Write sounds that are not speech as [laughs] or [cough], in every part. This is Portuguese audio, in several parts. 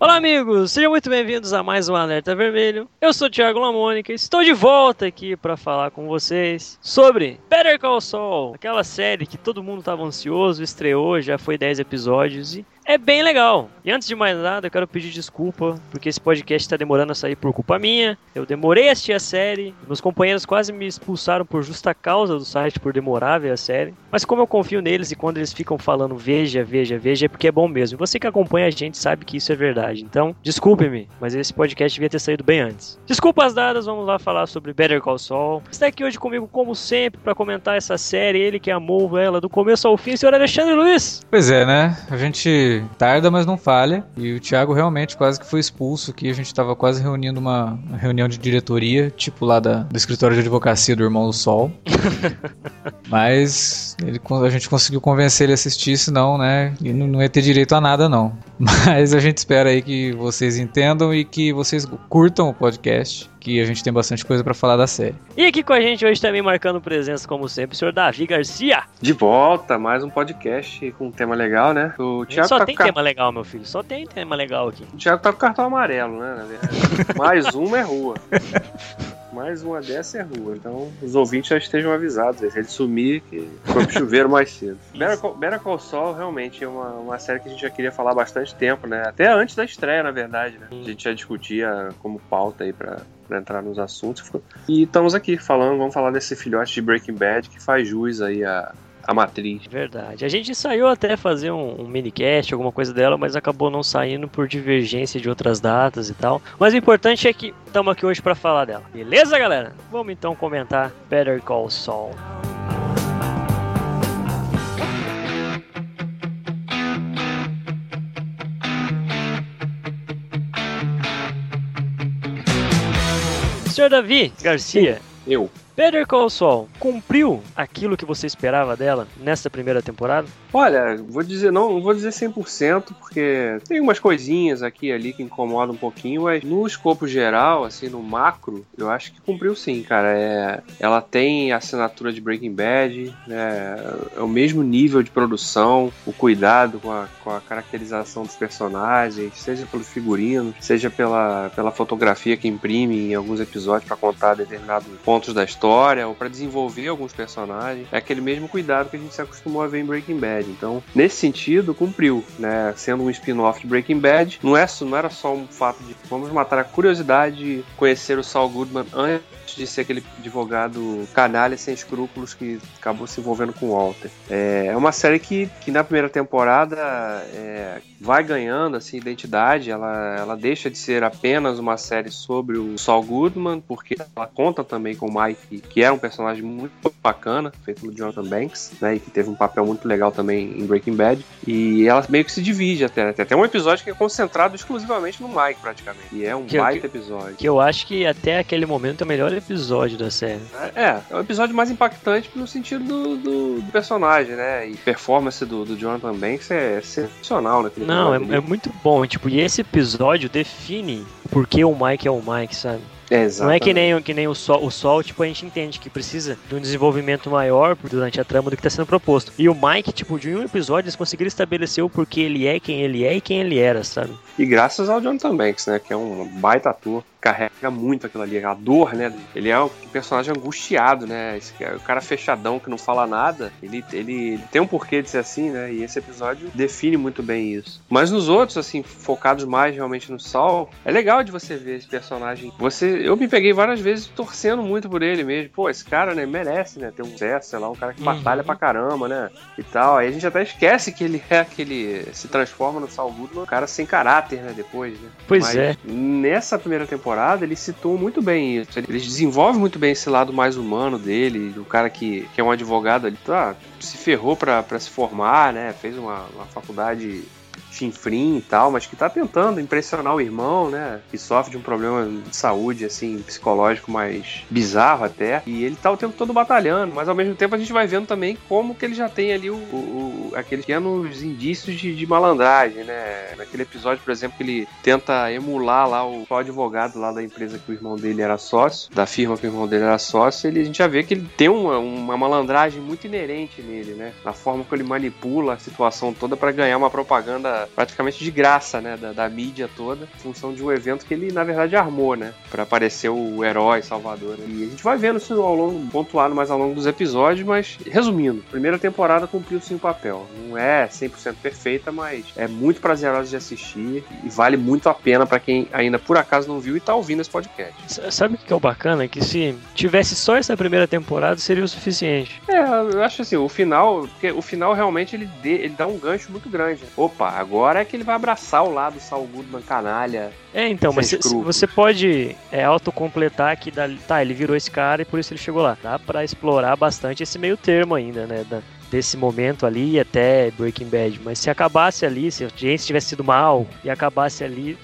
Olá, amigos! Sejam muito bem-vindos a mais um Alerta Vermelho. Eu sou o Thiago Lamônica e estou de volta aqui para falar com vocês sobre Better Call Saul, aquela série que todo mundo estava ansioso, estreou, já foi 10 episódios e é bem legal. E antes de mais nada, eu quero pedir desculpa, porque esse podcast está demorando a sair por culpa minha. Eu demorei a assistir a série, meus companheiros quase me expulsaram por justa causa do site por demorar a ver a série. Mas como eu confio neles e quando eles ficam falando veja, veja, veja, é porque é bom mesmo. E você que acompanha a gente sabe que isso é verdade. Então, desculpe-me, mas esse podcast devia ter saído bem antes. Desculpas dadas, vamos lá falar sobre Better Call Saul. Está aqui hoje comigo, como sempre, para comentar essa série. Ele que amou ela do começo ao fim, senhor Alexandre Luiz. Pois é, né? A gente tarda, mas não falha. E o Thiago realmente quase que foi expulso aqui. A gente tava quase reunindo uma, reunião de diretoria, tipo lá da, do escritório de advocacia do Irmão do Sol. [laughs] mas ele, a gente conseguiu convencer ele a assistir, senão, né? E não, não ia ter direito a nada, não. [laughs] Mas a gente espera aí que vocês entendam e que vocês curtam o podcast que a gente tem bastante coisa para falar da série. E aqui com a gente hoje também marcando presença, como sempre, o senhor Davi Garcia. De volta, mais um podcast com um tema legal, né? O Thiago Só tá tem car... tema legal, meu filho. Só tem tema legal aqui. O Thiago tá com cartão amarelo, né? [laughs] mais uma é rua. mais uma dessa é rua. Então os ouvintes já estejam avisados. Se ele sumir, que foi pro chuveiro mais cedo. [laughs] Better Call, Saul realmente é uma, uma série que a gente já queria falar há bastante tempo, né? Até antes da estreia, na verdade, né? A gente já discutia como pauta aí pra, para entrar nos assuntos. E estamos aqui falando, vamos falar desse filhote de Breaking Bad que faz jus aí a, a matriz. Verdade. A gente saiu até fazer um, um minicast, alguma coisa dela, mas acabou não saindo por divergência de outras datas e tal. Mas o importante é que estamos aqui hoje para falar dela. Beleza, galera? Vamos então comentar Better Call Saul. Senhor Davi Garcia. Eu. Better Call Saul cumpriu aquilo que você esperava dela nessa primeira temporada? Olha, vou dizer não, vou dizer 100% porque tem umas coisinhas aqui e ali que incomodam um pouquinho, mas no escopo geral, assim, no macro, eu acho que cumpriu sim, cara. É, ela tem a assinatura de Breaking Bad, né, é o mesmo nível de produção, o cuidado com a, com a caracterização dos personagens, seja pelos figurinos, seja pela, pela fotografia que imprime em alguns episódios para contar determinados pontos da história ou para desenvolver alguns personagens. É aquele mesmo cuidado que a gente se acostumou a ver em Breaking Bad. Então, nesse sentido, cumpriu, né? Sendo um spin-off de Breaking Bad, não, é, não era só um fato de vamos matar a curiosidade de conhecer o Saul Goodman antes de ser aquele advogado canalha sem escrúpulos que acabou se envolvendo com o Walter. É, é uma série que, que na primeira temporada é, vai ganhando assim, identidade, ela, ela deixa de ser apenas uma série sobre o Saul Goodman, porque ela conta também com o Mike, que é um personagem muito bacana, feito pelo Jonathan Banks, né, e que teve um papel muito legal também em Breaking Bad, e ela meio que se divide até, tem até um episódio que é concentrado exclusivamente no Mike, praticamente, e é um que, baita que, episódio. Que eu acho que até aquele momento é o melhor episódio da série. É, é o episódio mais impactante no sentido do, do, do personagem, né, e performance do, do Jonathan Banks é excepcional naquele Não, é, é, muito bom, tipo, e esse episódio define porque o Mike é o Mike, sabe? É, não é que nem, que nem o sol, o sol, tipo, a gente entende que precisa de um desenvolvimento maior durante a trama do que está sendo proposto. E o Mike, tipo, de um episódio, eles conseguiram estabelecer o porquê ele é quem ele é e quem ele era, sabe? E graças ao Jonathan Banks, né? Que é um baita ator carrega muito aquilo ali, a dor, né? Ele é um personagem angustiado, né? Esse, o cara fechadão que não fala nada, ele, ele, ele, tem um porquê de ser assim, né? E esse episódio define muito bem isso. Mas nos outros, assim, focados mais realmente no Sol, é legal de você ver esse personagem. Você, eu me peguei várias vezes torcendo muito por ele mesmo. Pô, esse cara, né, merece, né? Ter um sucesso, sei lá, um cara que uhum. batalha pra caramba, né? E tal. Aí a gente até esquece que ele é aquele. se transforma no Saul Goodman, um cara sem caráter, né? Depois, né? Pois Mas é. Nessa primeira temporada, ele citou muito bem isso. Ele, ele desenvolve muito bem esse lado mais humano dele, do cara que, que é um advogado ali, tá, se ferrou para se formar, né? Fez uma, uma faculdade chinfrim e tal, mas que tá tentando impressionar o irmão, né? Que sofre de um problema de saúde, assim, psicológico mais bizarro até. E ele tá o tempo todo batalhando, mas ao mesmo tempo a gente vai vendo também como que ele já tem ali o, o, o aqueles pequenos indícios de, de, malandragem, né? Naquele episódio, por exemplo, que ele tenta emular lá o, o advogado lá da empresa que o irmão dele era sócio, da firma que o irmão dele era sócio, ele, a gente já vê que ele tem uma, uma malandragem muito inerente nele, né? Na forma que ele manipula a situação toda para ganhar uma propaganda da praticamente de graça, né, da, da, mídia toda, em função de um evento que ele na verdade armou, né, para aparecer o herói Salvador. Né? E a gente vai vendo isso ao longo, pontuado mais ao longo dos episódios, mas resumindo, primeira temporada cumpriu sim o papel. Não é 100% perfeita, mas é muito prazerosa de assistir e vale muito a pena para quem ainda por acaso não viu e tá ouvindo esse podcast. Sabe o que é o bacana? Que se tivesse só essa primeira temporada seria o suficiente. É, eu acho assim, o final, porque o final realmente ele, dê, ele dá um gancho muito grande. Opa, agora é que ele vai abraçar o lado Saul Goodman canalha. É, então, mas você pode é, autocompletar que dá, tá, ele virou esse cara e por isso ele chegou lá. Dá para explorar bastante esse meio termo ainda, né? Da, desse momento ali até Breaking Bad. Mas se acabasse ali, se a gente tivesse sido mal e acabasse ali,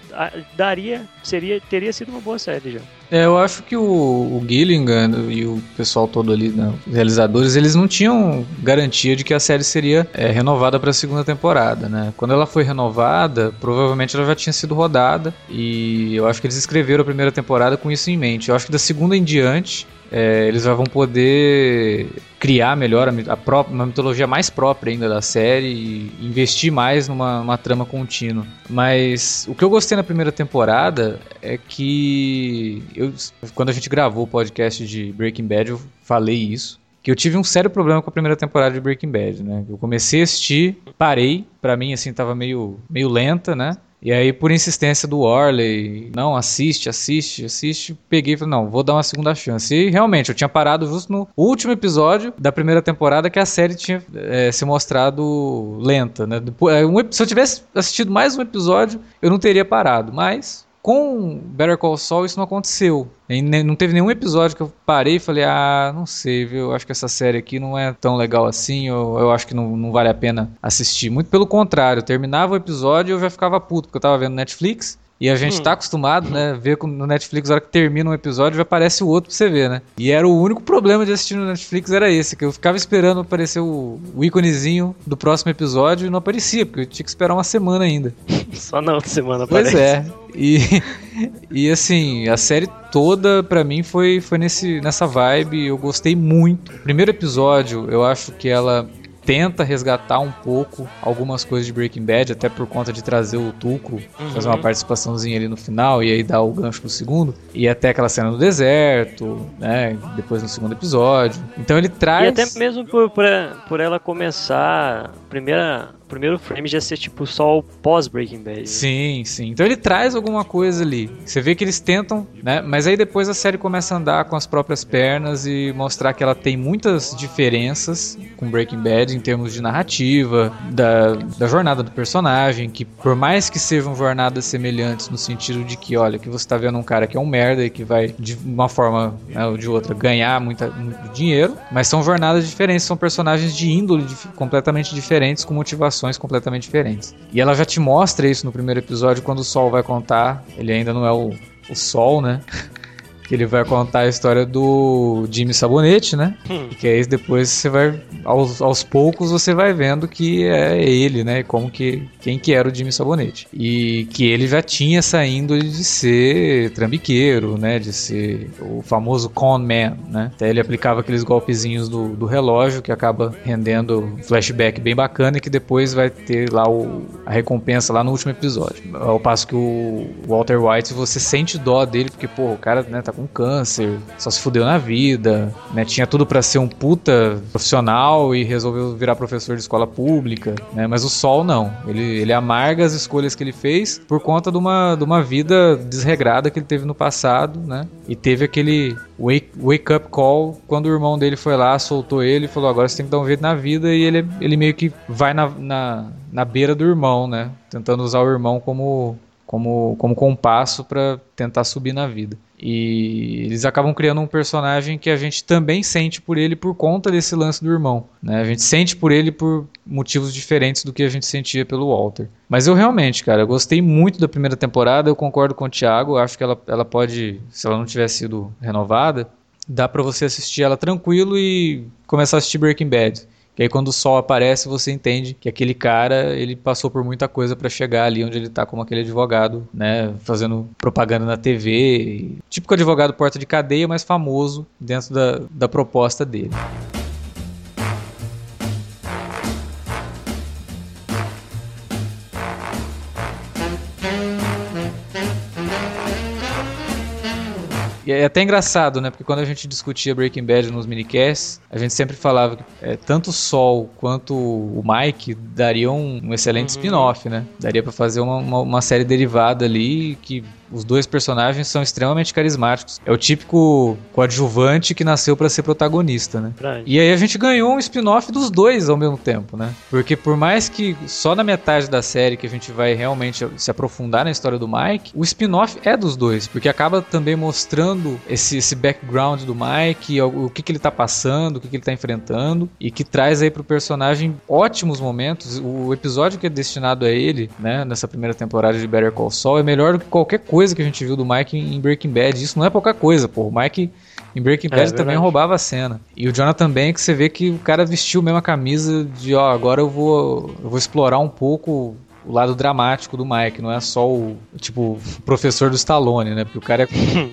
daria, seria, teria sido uma boa série já. É, eu acho que o, o e o pessoal todo ali, né, os realizadores, eles não tinham garantia de que a série seria é, renovada para a segunda temporada, né? Quando ela foi renovada, provavelmente ela já tinha sido rodada e eu acho que eles escreveram a primeira temporada com isso em mente. Eu acho que da segunda em diante é, eles vão poder criar melhor a, a própria, uma mitologia mais própria ainda da série e investir mais numa, numa trama contínua. Mas o que eu gostei na primeira temporada é que eu, quando a gente gravou o podcast de Breaking Bad, eu falei isso que eu tive um sério problema com a primeira temporada de Breaking Bad, né? Eu comecei a assistir, parei, para mim assim tava meio meio lenta, né? E aí, por insistência do Warley, não, assiste, assiste, assiste, peguei e falei, não, vou dar uma segunda chance. E realmente, eu tinha parado justo no último episódio da primeira temporada que a série tinha é, se mostrado lenta, né? É, se eu tivesse assistido mais um episódio, eu não teria parado, mas com Better Call Saul isso não aconteceu. Não teve nenhum episódio que eu parei e falei, ah, não sei, viu? Acho que essa série aqui não é tão legal assim, ou eu acho que não, não vale a pena assistir. Muito pelo contrário, terminava o episódio e eu já ficava puto, porque eu tava vendo Netflix. E a gente hum. tá acostumado, né? Ver no Netflix, na hora que termina um episódio, já aparece o outro pra você ver, né? E era o único problema de assistir no Netflix, era esse, que eu ficava esperando aparecer o, o íconezinho do próximo episódio e não aparecia, porque eu tinha que esperar uma semana ainda. [laughs] Só na outra semana aparece. Pois é. E, [laughs] e assim, a série toda para mim foi, foi nesse, nessa vibe, eu gostei muito. Primeiro episódio, eu acho que ela tenta resgatar um pouco algumas coisas de Breaking Bad, até por conta de trazer o Tuco, uhum. fazer uma participaçãozinha ali no final e aí dar o gancho pro segundo. E até aquela cena no deserto, né? Depois no segundo episódio. Então ele traz. E até mesmo por, por, por ela começar. Primeira primeiro frame já ser tipo só o pós Breaking Bad. Né? Sim, sim. Então ele traz alguma coisa ali. Você vê que eles tentam, né? Mas aí depois a série começa a andar com as próprias pernas e mostrar que ela tem muitas diferenças com Breaking Bad em termos de narrativa, da, da jornada do personagem, que por mais que sejam jornadas semelhantes no sentido de que, olha, que você tá vendo um cara que é um merda e que vai de uma forma né, ou de outra ganhar muita, muito dinheiro, mas são jornadas diferentes, são personagens de índole de, completamente diferentes com motivações completamente diferentes. E ela já te mostra isso no primeiro episódio, quando o Sol vai contar. Ele ainda não é o, o Sol, né? Que ele vai contar a história do Jimmy Sabonete, né? Hum. Que aí depois você vai aos, aos poucos você vai vendo que é ele, né? Como que quem que era o Jimmy Sabonete. E que ele já tinha saindo de ser trambiqueiro, né? De ser o famoso con man, né? Até ele aplicava aqueles golpezinhos do, do relógio que acaba rendendo um flashback bem bacana e que depois vai ter lá o, a recompensa lá no último episódio. Ao passo que o Walter White você sente dó dele porque, pô, o cara, né, tá com câncer, só se fudeu na vida, né? Tinha tudo para ser um puta profissional e resolveu virar professor de escola pública, né? Mas o Sol não. Ele, ele amarga as escolhas que ele fez por conta de uma, de uma vida desregrada que ele teve no passado, né? E teve aquele wake, wake up call quando o irmão dele foi lá, soltou ele e falou: agora você tem que dar um jeito na vida. E ele, ele meio que vai na, na, na beira do irmão, né? Tentando usar o irmão como, como, como compasso para tentar subir na vida. E eles acabam criando um personagem que a gente também sente por ele por conta desse lance do irmão. Né? A gente sente por ele por motivos diferentes do que a gente sentia pelo Walter. Mas eu realmente, cara, eu gostei muito da primeira temporada, eu concordo com o Thiago, acho que ela, ela pode, se ela não tivesse sido renovada, dá para você assistir ela tranquilo e começar a assistir Breaking Bad. Que aí quando o sol aparece, você entende que aquele cara, ele passou por muita coisa para chegar ali onde ele tá como aquele advogado, né, fazendo propaganda na TV, típico advogado porta de cadeia, mas famoso dentro da, da proposta dele. É até engraçado, né? Porque quando a gente discutia Breaking Bad nos minicasts, a gente sempre falava que é, tanto o Sol quanto o Mike dariam um excelente uhum. spin-off, né? Daria para fazer uma, uma, uma série derivada ali que os dois personagens são extremamente carismáticos. É o típico coadjuvante que nasceu para ser protagonista, né? E aí a gente ganhou um spin-off dos dois ao mesmo tempo, né? Porque por mais que só na metade da série que a gente vai realmente se aprofundar na história do Mike, o spin-off é dos dois, porque acaba também mostrando esse, esse background do Mike, o, o que, que ele tá passando, o que, que ele tá enfrentando, e que traz aí pro personagem ótimos momentos. O episódio que é destinado a ele, né, nessa primeira temporada de Better Call Saul, é melhor do que qualquer coisa coisa que a gente viu do Mike em Breaking Bad. Isso não é pouca coisa, pô. O Mike em Breaking é Bad é, também roubava a cena. E o Jonathan também, que você vê que o cara vestiu mesmo a camisa de, ó, agora eu vou, eu vou explorar um pouco o lado dramático do Mike, não é só o, tipo, professor do Stallone, né? Porque o cara é,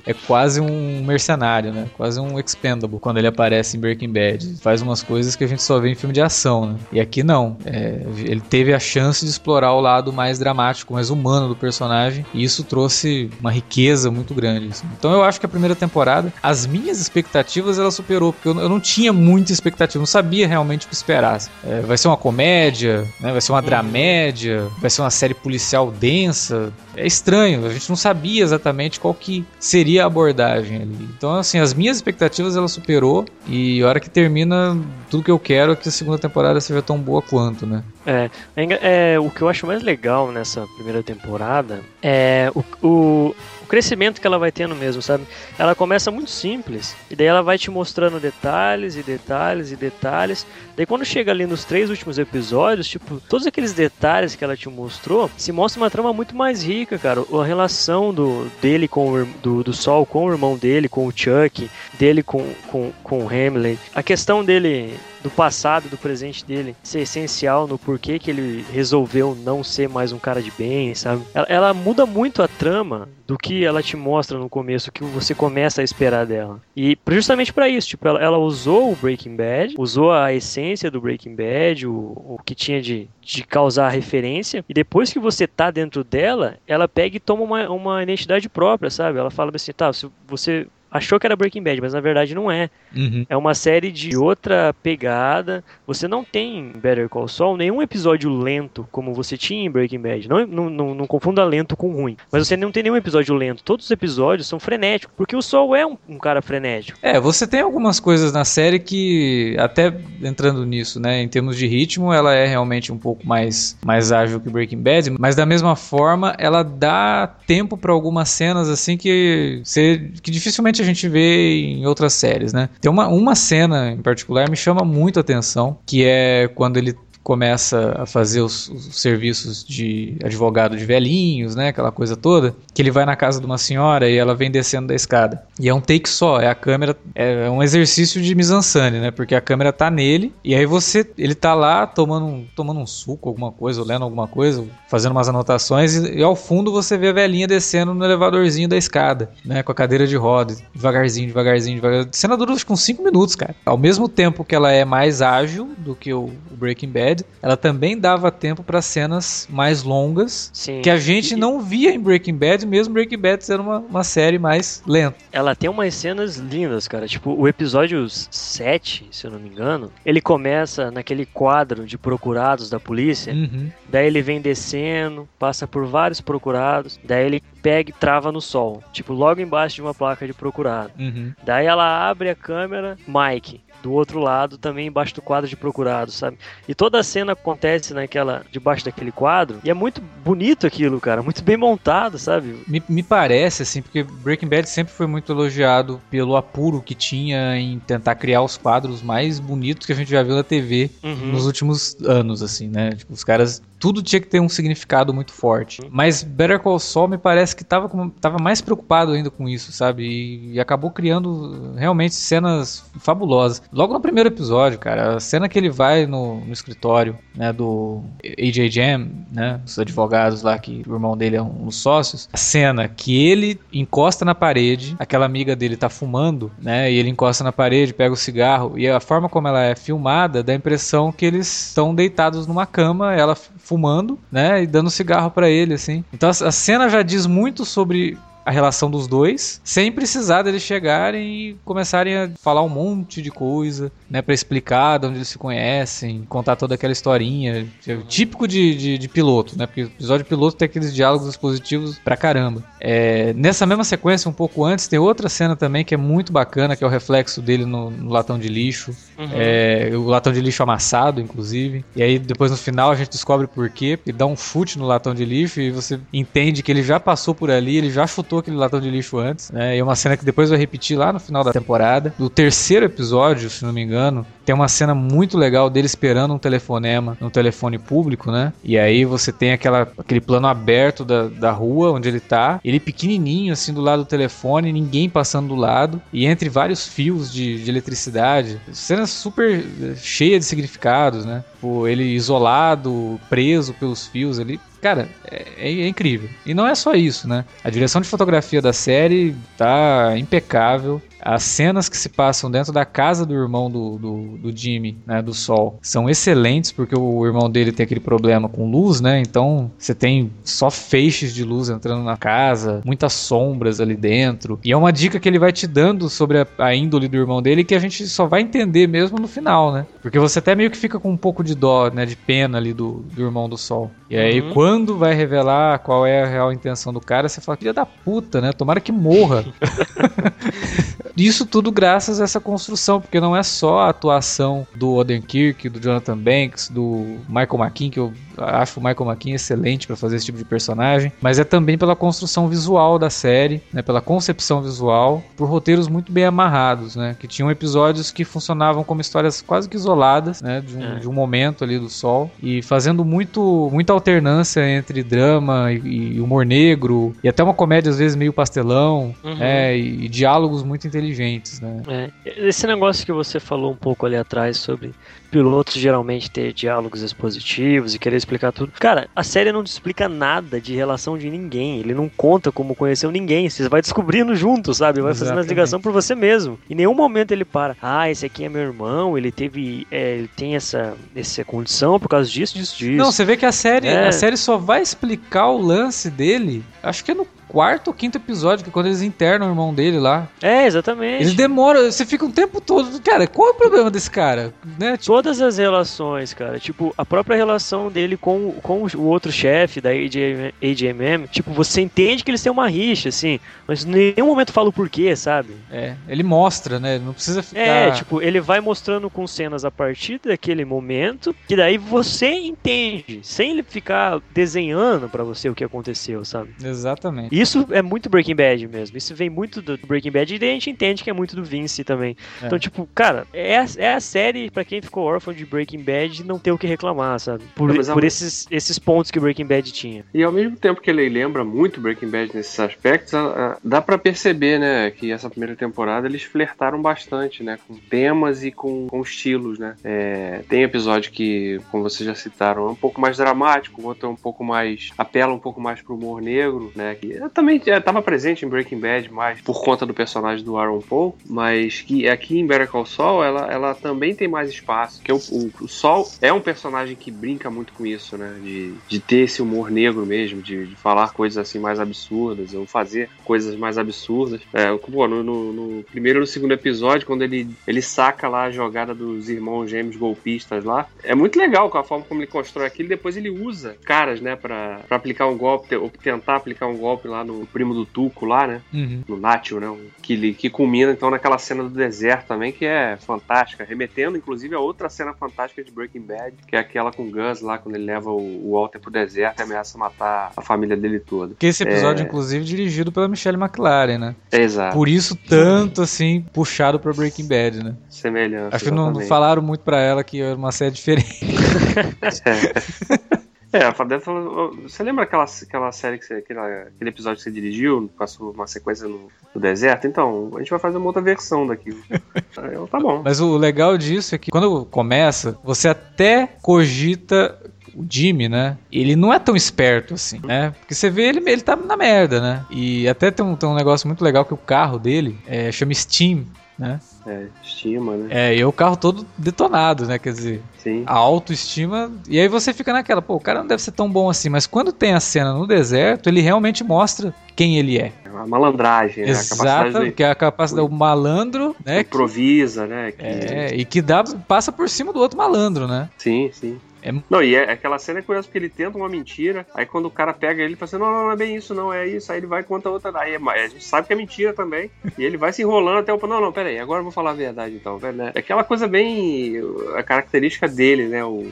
[laughs] é quase um mercenário, né? Quase um expendable quando ele aparece em Breaking Bad. Faz umas coisas que a gente só vê em filme de ação, né? E aqui não. É, ele teve a chance de explorar o lado mais dramático, mais humano do personagem, e isso trouxe uma riqueza muito grande. Assim. Então eu acho que a primeira temporada, as minhas expectativas ela superou, porque eu, eu não tinha muita expectativa, não sabia realmente o que esperar. É, vai ser uma comédia, né? vai ser uma uhum. dramédia, vai ser uma série policial densa. É estranho, a gente não sabia exatamente qual que seria a abordagem ali. Então, assim, as minhas expectativas ela superou e a hora que termina, tudo que eu quero é que a segunda temporada seja tão boa quanto, né? É, é, é o que eu acho mais legal nessa primeira temporada é o, o crescimento que ela vai tendo mesmo, sabe? Ela começa muito simples, e daí ela vai te mostrando detalhes e detalhes e detalhes. Daí quando chega ali nos três últimos episódios, tipo, todos aqueles detalhes que ela te mostrou, se mostra uma trama muito mais rica, cara. A relação do, dele com o, do, do Sol com o irmão dele, com o Chuck, dele com, com, com o Hamlin. A questão dele do passado, do presente dele ser essencial no porquê que ele resolveu não ser mais um cara de bem, sabe? Ela, ela muda muito a trama do que ela te mostra no começo, que você começa a esperar dela. E justamente para isso, tipo, ela, ela, usou o Breaking Bad, usou a essência do Breaking Bad, o, o que tinha de, de causar referência, e depois que você tá dentro dela, ela pega e toma uma, uma identidade própria, sabe? Ela fala assim, tá, se você achou que era Breaking Bad, mas na verdade não é. Uhum. É uma série de outra pegada. Você não tem em Better Call Saul nenhum episódio lento como você tinha em Breaking Bad. Não, não, não, não, confunda lento com ruim. Mas você não tem nenhum episódio lento. Todos os episódios são frenéticos, porque o Saul é um, um cara frenético. É, você tem algumas coisas na série que, até entrando nisso, né, em termos de ritmo, ela é realmente um pouco mais, mais ágil que Breaking Bad, mas da mesma forma, ela dá tempo para algumas cenas assim que, você, que dificilmente a gente vê em outras séries, né? Tem uma, uma cena em particular me chama muito a atenção, que é quando ele começa a fazer os, os, serviços de advogado de velhinhos, né, aquela coisa toda, que ele vai na casa de uma senhora e ela vem descendo da escada. E é um take só, é a câmera, é um exercício de mise-en-scène, né, porque a câmera tá nele e aí você, ele tá lá tomando um, tomando um suco, alguma coisa, ou lendo alguma coisa, fazendo umas anotações e, e ao fundo você vê a velhinha descendo no elevadorzinho da escada, né, com a cadeira de rodas, devagarzinho, devagarzinho, devagarzinho. A cena dura com 5 minutos, cara. Ao mesmo tempo que ela é mais ágil do que o Breaking Bad, Bad, ela também dava tempo para cenas mais longas Sim. que a gente não via em Breaking Bad, mesmo Breaking Bad sendo uma, uma série mais lenta. Ela tem umas cenas lindas, cara. Tipo, o episódio 7, se eu não me engano, ele começa naquele quadro de procurados da polícia. Uhum. Daí ele vem descendo, passa por vários procurados. Daí ele pega e trava no sol. Tipo, logo embaixo de uma placa de procurado. Uhum. Daí ela abre a câmera, Mike do outro lado, também embaixo do quadro de procurado, sabe? E toda a cena acontece naquela debaixo daquele quadro, e é muito bonito aquilo, cara, muito bem montado, sabe? Me, me parece assim, porque Breaking Bad sempre foi muito elogiado pelo apuro que tinha em tentar criar os quadros mais bonitos que a gente já viu na TV uhum. nos últimos anos, assim, né? Tipo, os caras tudo tinha que ter um significado muito forte. Mas Better Call Saul me parece que tava, com, tava mais preocupado ainda com isso, sabe? E, e, acabou criando realmente cenas fabulosas. Logo no primeiro episódio, cara, a cena que ele vai no, no escritório, né, do AJ Jam, né, os advogados lá que o irmão dele é um dos sócios, a cena que ele encosta na parede, aquela amiga dele tá fumando, né, e ele encosta na parede, pega o cigarro, e a forma como ela é filmada dá a impressão que eles estão deitados numa cama, ela fumando, né, e dando cigarro para ele, assim. Então a cena já diz muito sobre a relação dos dois, sem precisar deles chegarem e começarem a falar um monte de coisa, né, para explicar de onde eles se conhecem, contar toda aquela historinha, típico de, de, de piloto, né, porque o episódio piloto tem aqueles diálogos expositivos pra caramba. É, nessa mesma sequência, um pouco antes, tem outra cena também que é muito bacana, que é o reflexo dele no, no latão de lixo, uhum. é, o latão de lixo amassado, inclusive, e aí depois no final a gente descobre por quê, porque dá um chute no latão de lixo e você entende que ele já passou por ali, ele já chutou aquele latão de lixo antes, né? E é uma cena que depois vai repetir lá no final da temporada. Do terceiro episódio, se não me engano, tem uma cena muito legal dele esperando um telefonema no telefone público, né? E aí você tem aquela, aquele plano aberto da, da rua onde ele tá, ele pequenininho assim do lado do telefone, ninguém passando do lado, e entre vários fios de, de eletricidade. Cena super eh, cheia de significados, né? Tipo, ele isolado, preso pelos fios ali. Cara, é, é, incrível. E não é só isso, né? A direção de fotografia da série tá impecável. As cenas que se passam dentro da casa do irmão do, do, do, Jimmy, né, do Sol, são excelentes porque o irmão dele tem aquele problema com luz, né? Então você tem só feixes de luz entrando na casa, muitas sombras ali dentro. E é uma dica que ele vai te dando sobre a, a índole do irmão dele que a gente só vai entender mesmo no final, né? Porque você até meio que fica com um pouco de dó, né, de pena ali do, do irmão do Sol. E aí uhum. quando vai revelar qual é a real intenção do cara, você fala, filha da puta, né? Tomara que morra. [laughs] Isso tudo graças a essa construção, porque não é só a atuação do Odenkirk, do Jonathan Banks, do Michael McKean, que eu acho o Michael McKean excelente para fazer esse tipo de personagem, mas é também pela construção visual da série, né, pela concepção visual, por roteiros muito bem amarrados, né, que tinham episódios que funcionavam como histórias quase que isoladas, né, de um, é. de um momento ali do sol e fazendo muito muita alternância entre drama e, e humor negro e até uma comédia às vezes meio pastelão, uhum. é, e, e diálogos muito inteligentes inteligentes, né? É. Esse negócio que você falou um pouco ali atrás sobre pilotos geralmente ter diálogos expositivos e querer explicar tudo. Cara, a série não te explica nada de relação de ninguém. Ele não conta como conheceu ninguém. Você vai descobrindo junto, sabe? Vai fazendo a ligação por você mesmo. Em nenhum momento ele para. Ah, esse aqui é meu irmão. Ele teve, é, ele tem essa, essa condição por causa disso, disso, disso. Não, você vê que a série, é. a série só vai explicar o lance dele. Acho que é no quarto ou quinto episódio, que é quando eles internam o irmão dele lá. É, exatamente. Eles demoram, você fica um tempo todo. Cara, qual é o problema desse cara? Né? Tipo... Todas as relações, cara. Tipo, a própria relação dele com, com o outro chefe da AJMM, tipo, você entende que eles têm uma rixa, assim, mas em nenhum momento fala o porquê, sabe? É, ele mostra, né? Não precisa ficar. É, tipo, ele vai mostrando com cenas a partir daquele momento, que daí você entende, sem ele ficar desenhando para você o que aconteceu, sabe? Exatamente. Isso é muito Breaking Bad mesmo. Isso vem muito do Breaking Bad e daí a gente entende que é muito do Vince também. É. Então, tipo, cara, é a, é a série, para quem ficou órfão de Breaking Bad, não ter o que reclamar, sabe? Por, não, por esses, esses pontos que Breaking Bad tinha. E ao mesmo tempo que ele lembra muito Breaking Bad nesses aspectos, a, a, dá para perceber, né, que essa primeira temporada eles flertaram bastante, né, com temas e com, com estilos, né. É, tem episódio que, como vocês já citaram, é um pouco mais dramático, o outro é um pouco mais. apela um pouco mais pro humor negro, né, que também estava presente em Breaking Bad, mais por conta do personagem do Aaron Paul, mas que aqui em Better Call Saul ela, ela também tem mais espaço, que o, o, o Sol é um personagem que brinca muito com isso, né, de, de ter esse humor negro mesmo, de, de falar coisas assim mais absurdas, ou fazer coisas mais absurdas. É, pô, no, no, no primeiro e no segundo episódio, quando ele, ele saca lá a jogada dos irmãos gêmeos golpistas lá, é muito legal com a forma como ele constrói aquilo, depois ele usa caras, né, pra, pra aplicar um golpe, ou tentar aplicar um golpe lá no primo do Tuco lá, né? Uhum. No Nacho, né? Que, que culmina então naquela cena do deserto também, que é fantástica, remetendo inclusive a outra cena fantástica de Breaking Bad, que é aquela com o Gus lá, quando ele leva o, Walter pro deserto e ameaça matar a família dele toda. Que esse episódio, é... inclusive, dirigido pela Michelle McLaren, né? Exato. Por isso, tanto assim, puxado pra Breaking Bad, né? Semelhante. Acho que não, não falaram muito pra ela que era uma série diferente. [laughs] [laughs] é. É, deve falar. Você lembra aquela, aquela série que você. Aquela, aquele episódio que você dirigiu, passou uma sequência no, no deserto? Então, a gente vai fazer uma outra versão daquilo. [laughs] Aí, tá bom. Mas o legal disso é que quando começa, você até cogita o Jimmy, né? Ele não é tão esperto assim, né? Porque você vê ele, ele tá na merda, né? E até tem um, tem um negócio muito legal que o carro dele é, chama Steam, né? É, estima, né? É, e é o carro todo detonado, né? Quer dizer, Sim. a autoestima. E aí você fica naquela, pô, o cara não deve ser tão bom assim. Mas quando tem a cena no deserto, ele realmente mostra quem ele é. A malandragem, né? Exato, que é a capacidade do malandro, né? que- improvisa, né? Que- é, e que dá, passa por cima do outro malandro, né? Sim, sim. É- Não, e é, aquela cena é curiosa porque ele tenta uma mentira, aí quando o cara pega ele, ele fala assim: não, não, não é bem isso, não, é isso. Aí ele vai e conta outra. Aí é a gente sabe que é mentira também. [laughs] e ele vai se enrolando até o. Não, não, peraí, agora eu vou falar a verdade então. velho, né? É aquela coisa bem. a característica dele, né? O,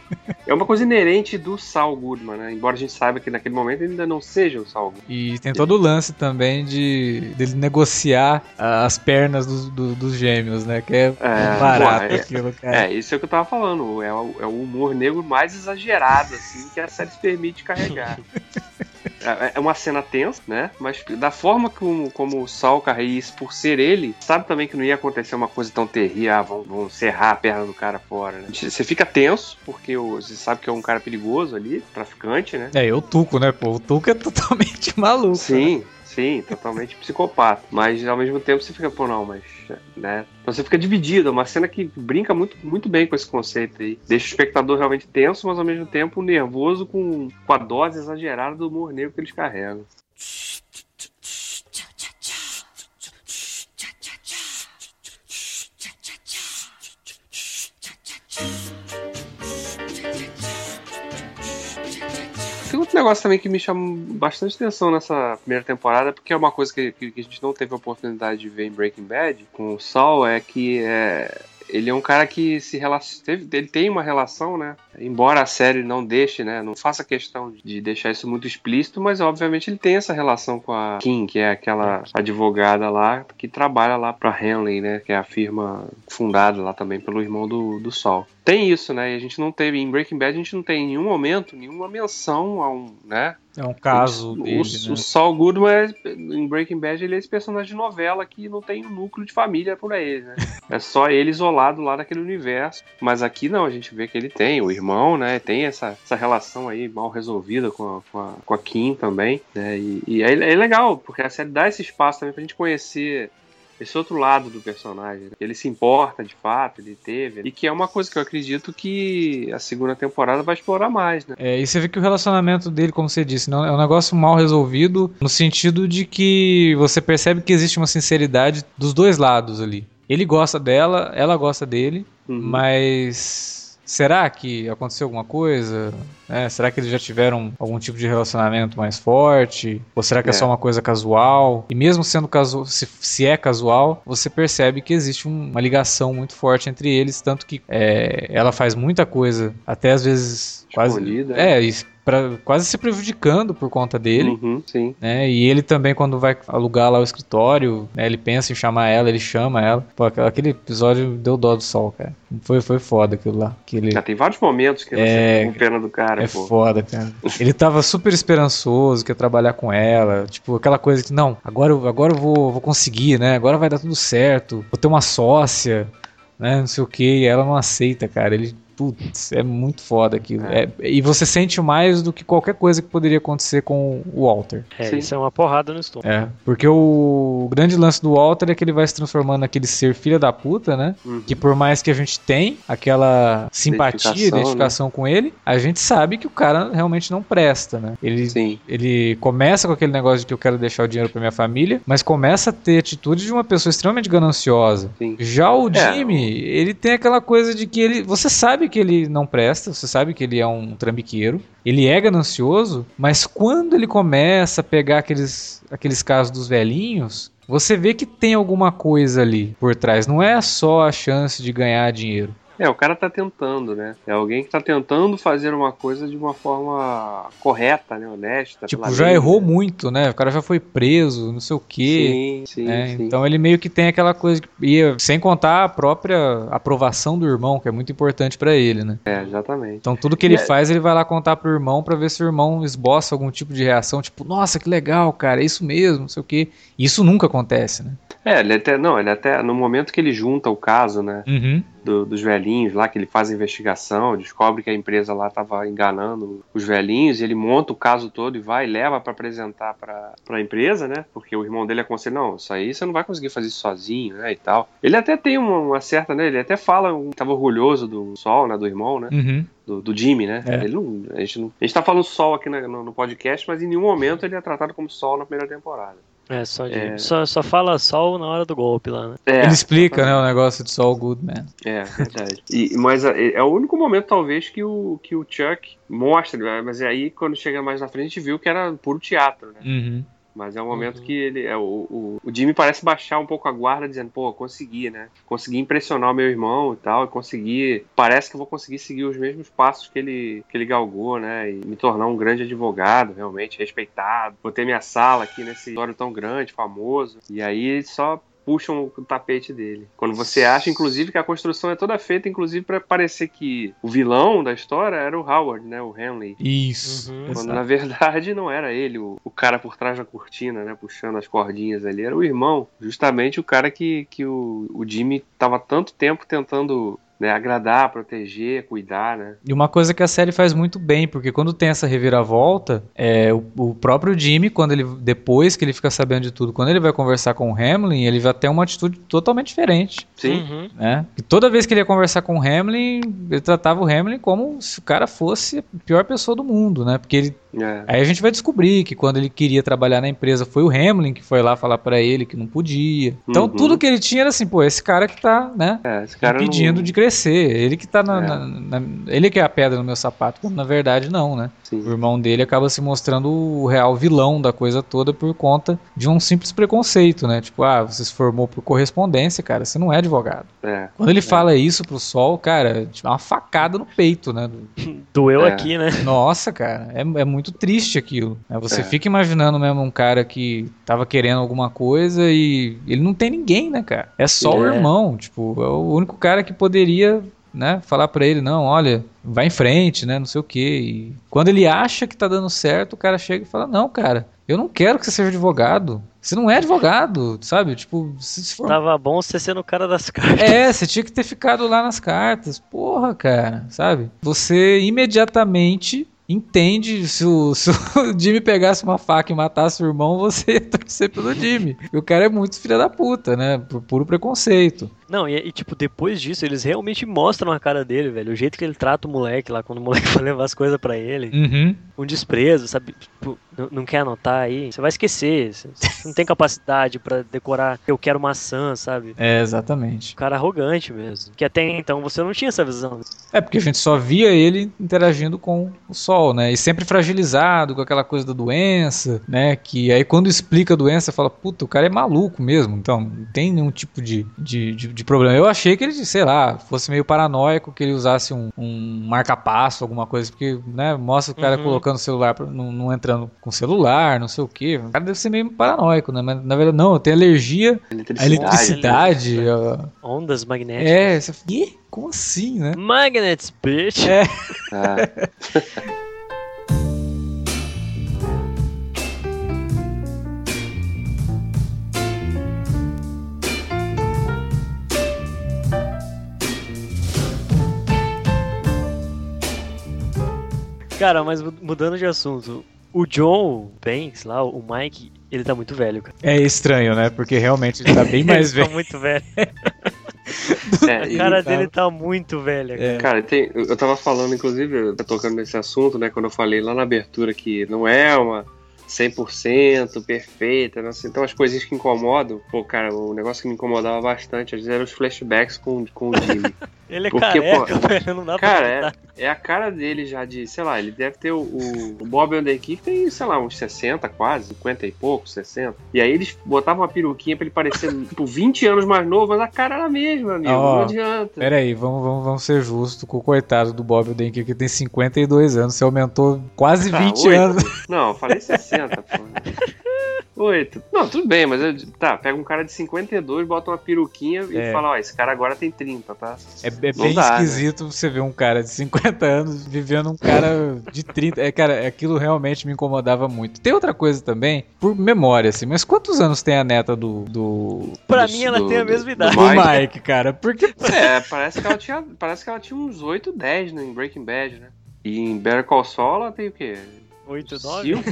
é uma coisa inerente do Saul Goodman, né? Embora a gente saiba que naquele momento ele ainda não seja o Saul Goodman. E tem todo o lance também de dele negociar as pernas dos, do- dos gêmeos, né? Que é, É, barato é- aquilo, cara. É, isso é o que eu tava falando. É o, é o humor negro mais exagerado, assim, que a série se permite carregar. [laughs] É é uma cena tensa, né? Mas da forma como, como o Saul carrega isso por ser ele, sabe também que não ia acontecer uma coisa tão terrível, ah, vão, vão serrar a perna do cara fora, né? Você fica tenso, porque você sabe que é um cara perigoso ali, traficante, né? É, eu Tuco, né, pô? O Tuco é totalmente [laughs] maluco. né? Totalmente psicopata. Mas ao mesmo tempo você fica, pô, não, mas. né? Então você fica dividido. É uma cena que brinca muito, muito bem com esse conceito aí. Deixa o espectador realmente tenso, mas ao mesmo tempo nervoso com, com a dose exagerada do humor negro que eles carregam. Outro negócio também que me chama bastante atenção nessa primeira temporada, porque é uma coisa que, que- que a gente não teve a oportunidade de ver em Breaking Bad com o Saul, é que é, ele é um cara que se relaciona. Ele tem uma relação, né? Embora a série não deixe, né? Não faça questão de deixar isso muito explícito, mas obviamente ele tem essa relação com a Kim, que é aquela advogada lá que trabalha lá pra Henley, né? Que é a firma fundada lá também pelo irmão do, do Sol. Tem isso, né? E a gente não teve, em Breaking Bad, a gente não tem em nenhum momento nenhuma menção a um, né? É um caso o, dele, o, né? o Saul Goodman, é- em Breaking Bad, ele é esse personagem de novela que não tem um núcleo de família por aí, né? [laughs] É só ele isolado lá naquele universo. Mas aqui não, a gente vê que ele tem o irmão, né? Tem essa, essa relação aí mal resolvida com a, com a, com a Kim também, né? E, e é, é legal, porque a série dá esse espaço também pra gente conhecer esse outro lado do personagem. né? Ele se importa de fato, ele teve. E que é uma coisa que eu acredito que a segunda temporada vai explorar mais, né? É, e você vê que o relacionamento dele, como você disse, não, é um negócio mal resolvido, no sentido de que você percebe que existe uma sinceridade dos dois lados ali. Ele gosta dela, ela gosta dele, Uhum. mas será que aconteceu alguma coisa? É, será que eles já tiveram algum tipo de relacionamento mais forte? Ou será que é, É. só uma coisa casual? E mesmo sendo casual, se, se é casual, você percebe que existe um- uma ligação muito forte entre eles, tanto que é, ela faz muita coisa, até às vezes quase Escondida. é, isso, pra, quase se prejudicando por conta dele. Uhum, sim. Né? E ele também, quando vai alugar lá o escritório, né, ele pensa em chamar ela, ele chama ela. Pô, aquele- aquele episódio deu dó do sol, cara. Foi, foi foda aquilo lá. Que ele, Já tem vários momentos que É, com pena do cara, é pô. foda, cara. [laughs] Ele tava super esperançoso, quer trabalhar com ela. Tipo, aquela coisa que, não, agora, eu- agora eu vou, vou conseguir, né? Agora vai dar tudo certo. Vou ter uma sócia, né? Não sei o que. E ela não aceita, cara. Ele, putz, é muito foda aquilo. É, e você sente mais do que qualquer coisa que poderia acontecer com o Walter. É, Sim. isso é uma porrada no estômago. É, porque o grande lance do Walter é que ele vai se transformando naquele ser filha da puta, né? Uhum. Que por mais que a gente tem aquela simpatia, Identificação, né? identificação com ele, a gente sabe que o cara realmente não presta, né? Ele, Sim. ele começa com aquele negócio de que eu quero deixar o dinheiro pra minha família, mas começa a ter atitude de uma pessoa extremamente gananciosa. Sim. Já o É, Jimmy, ele tem aquela coisa de que ele. Você sabe que ele não presta, você sabe que ele é um trambiqueiro, ele é ganancioso, mas quando ele começa a pegar aqueles, aqueles casos dos velhinhos. Você vê que tem alguma coisa ali por trás. Não é só a chance de ganhar dinheiro. É, o cara tá tentando, né? É alguém que tá tentando fazer uma coisa de uma forma correta, né? Honesta. Tipo, já lei, errou né? muito, né? O cara já foi preso, não sei o quê. Sim, sim, né? sim. Então ele meio que tem aquela coisa que ia, sem contar a própria aprovação do irmão, que é muito importante para ele, né? É, exatamente. Então tudo que ele é... faz, ele vai lá contar pro irmão para ver se o irmão esboça algum tipo de reação, tipo, nossa, que legal, cara, é isso mesmo, não sei o quê. Isso nunca acontece, né? É, ele até, não, ele até, no momento que ele junta o caso, né, uhum. Do, dos velhinhos lá, que ele faz a investigação, descobre que a empresa lá estava enganando os velhinhos, e ele monta o caso todo e vai e leva para apresentar para a empresa, né, porque o irmão dele aconselha, não, isso aí você não vai conseguir fazer isso sozinho, né, e tal. Ele até tem uma, uma certa, né, ele até fala, estava orgulhoso do Sol, né, do irmão, né, uhum. do, do, Jimmy, né, é. ele não, a, gente não, a gente tá falando Sol aqui no, no podcast, mas em nenhum momento ele é tratado como Sol na primeira temporada. É, só, de, é... só, só fala sol na hora do golpe lá, né? É, Ele explica, né, o negócio de Sol Goodman. É, verdade. E, mas é, é o único momento, talvez, que o, que o Chuck mostra, né? mas aí quando chega mais na frente, a gente viu que era puro teatro, né? Uhum. Mas é um momento uhum. que ele. É, o, o, o, Jimmy parece baixar um pouco a guarda, dizendo, pô, consegui, né? Consegui impressionar o meu irmão e tal, e consegui. Parece que eu vou conseguir seguir os mesmos passos que ele, que ele galgou, né? E me tornar um grande advogado, realmente, respeitado. Vou ter minha sala aqui nesse história tão grande, famoso. E aí só puxam o tapete dele. Quando você acha, inclusive, que a construção é toda feita, inclusive, para parecer que o vilão da história era o Howard, né? O Henley. Isso. Uhum, quando na verdade não era ele, o, o, cara por trás da cortina, né? Puxando as cordinhas ali. Era o irmão. Justamente o cara que, que o, o Jimmy tava tanto tempo tentando né, agradar, proteger, cuidar, né? E uma coisa que a série faz muito bem, porque quando tem essa reviravolta, é o, o, próprio Jimmy, quando ele depois que ele fica sabendo de tudo, quando ele vai conversar com o Hamlin, ele vai ter uma atitude totalmente diferente. Sim. Uhum. Né? E toda vez que ele ia conversar com o Hamlin, ele tratava o Hamlin como se o cara fosse a pior pessoa do mundo, né? Porque ele é. Aí a gente vai descobrir que quando ele queria trabalhar na empresa foi o Hamlin que foi lá falar para ele que não podia. Então uhum. tudo que ele tinha era assim, pô, esse cara que tá, né, é, impedindo não... de crescer. Ele que tá na, é. na, na, Ele que é a pedra no meu sapato, quando na verdade não, né? Sim. O irmão dele acaba se mostrando o real vilão da coisa toda por conta de um simples preconceito, né? Tipo, ah, você se formou por correspondência, cara, você não é advogado. É. Quando ele fala isso pro Sol, cara, tipo, é uma facada no peito, né? Doeu é. aqui, né? Nossa, cara, é, é muito triste aquilo. Né? Você é. fica imaginando mesmo um cara que tava querendo alguma coisa e ele não tem ninguém, né, cara? É só o é. irmão, tipo, é o único cara que poderia né, falar para ele, não, olha, vai em frente, né, não sei o quê. E quando ele acha que tá dando certo, o cara chega e fala, não, cara, eu não quero que você seja advogado. Você não é advogado, sabe? Tipo, se for... Tava bom você sendo o cara das [laughs] cartas. É, você tinha que ter ficado lá nas cartas. Porra, cara, sabe? Você imediatamente entende se o, [laughs] se o Jimmy pegasse uma faca e matasse o irmão, você ia torcer pelo Jimmy. E o cara é muito filho da puta, né? Por puro preconceito. Não, e, e, tipo, depois disso, eles realmente mostram a cara dele, velho. O jeito que ele trata o moleque lá, quando o moleque [laughs] vai levar as coisas para ele. Uhum. Um desprezo, sabe? Tipo, não quer anotar aí, você vai esquecer. Você não tem capacidade para decorar eu quero maçã, sabe? É, exatamente. Um cara arrogante mesmo. Que até então você não tinha essa visão. É, porque a gente só via ele interagindo com o sol, né? E sempre fragilizado com aquela coisa da doença, né? Que aí quando explica a doença, fala, puta, o cara é maluco mesmo. Então, não tem nenhum tipo de, de, de, de problema. Eu achei que ele, sei lá, fosse meio paranoico, que ele usasse um, um marca-passo, alguma coisa, porque, né, mostra o cara uhum. colocando o celular, não, não entrando com celular, não sei o que. O cara deve ser meio paranoico, né? Mas na verdade, não, eu tenho alergia à eletricidade. Ondas magnéticas. É, você fala, como assim, né? Magnets, bitch. É. Ah. [laughs] Cara, mas mudando de assunto, o John Banks lá, o Mike, ele tá muito velho, cara. É estranho, né? Porque realmente ele tá bem [laughs] mais ele tá velho. Tá muito velho. [laughs] É, a cara dele tá... tá muito velha. Cara, é. cara tem, eu tava falando, inclusive, tocando nesse assunto, né? Quando eu falei lá na abertura que não é uma 100% perfeita, né? Então as coisas que incomodam, pô, cara, o negócio que me incomodava bastante às vezes eram os flashbacks com, com o Jimmy. [laughs] Ele é Porque, careca, pô, velho, não dá pra Cara, é, é a cara dele já de, sei lá, ele deve ter o, o, o Bob Underkey que tem, sei lá, uns 60 quase, 50 e pouco, 60. E aí eles botavam uma peruquinha pra ele parecer, [laughs] tipo, 20 anos mais novo, mas a cara era a mesma, amigo. Ó, não adianta. Pera aí, vamos, vamos, vamos ser justos com o coitado do Bob Odenkirk, que tem 52 anos. Você aumentou quase Tá, 20 oito. anos. Não, eu falei 60, pô. [laughs] Oito. Não, tudo bem, mas eu, tá, pega um cara de 52, bota uma peruquinha e É. fala, ó, esse cara agora tem 30, tá? É, é bem dá, né? esquisito você ver um cara de 50 anos vivendo um cara de 30. É, cara, aquilo realmente me incomodava muito. Tem outra coisa também, por memória, assim, mas quantos anos tem a neta do. do. Pra Do- mim, ela do- tem a do- mesma do idade. do Mike. Mike, cara? Porque. É, parece que ela tinha, parece que ela tinha uns 8, 10 né, em Breaking Bad, né? E em Better Call Saul ela tem o quê? 8, 9? Cinco?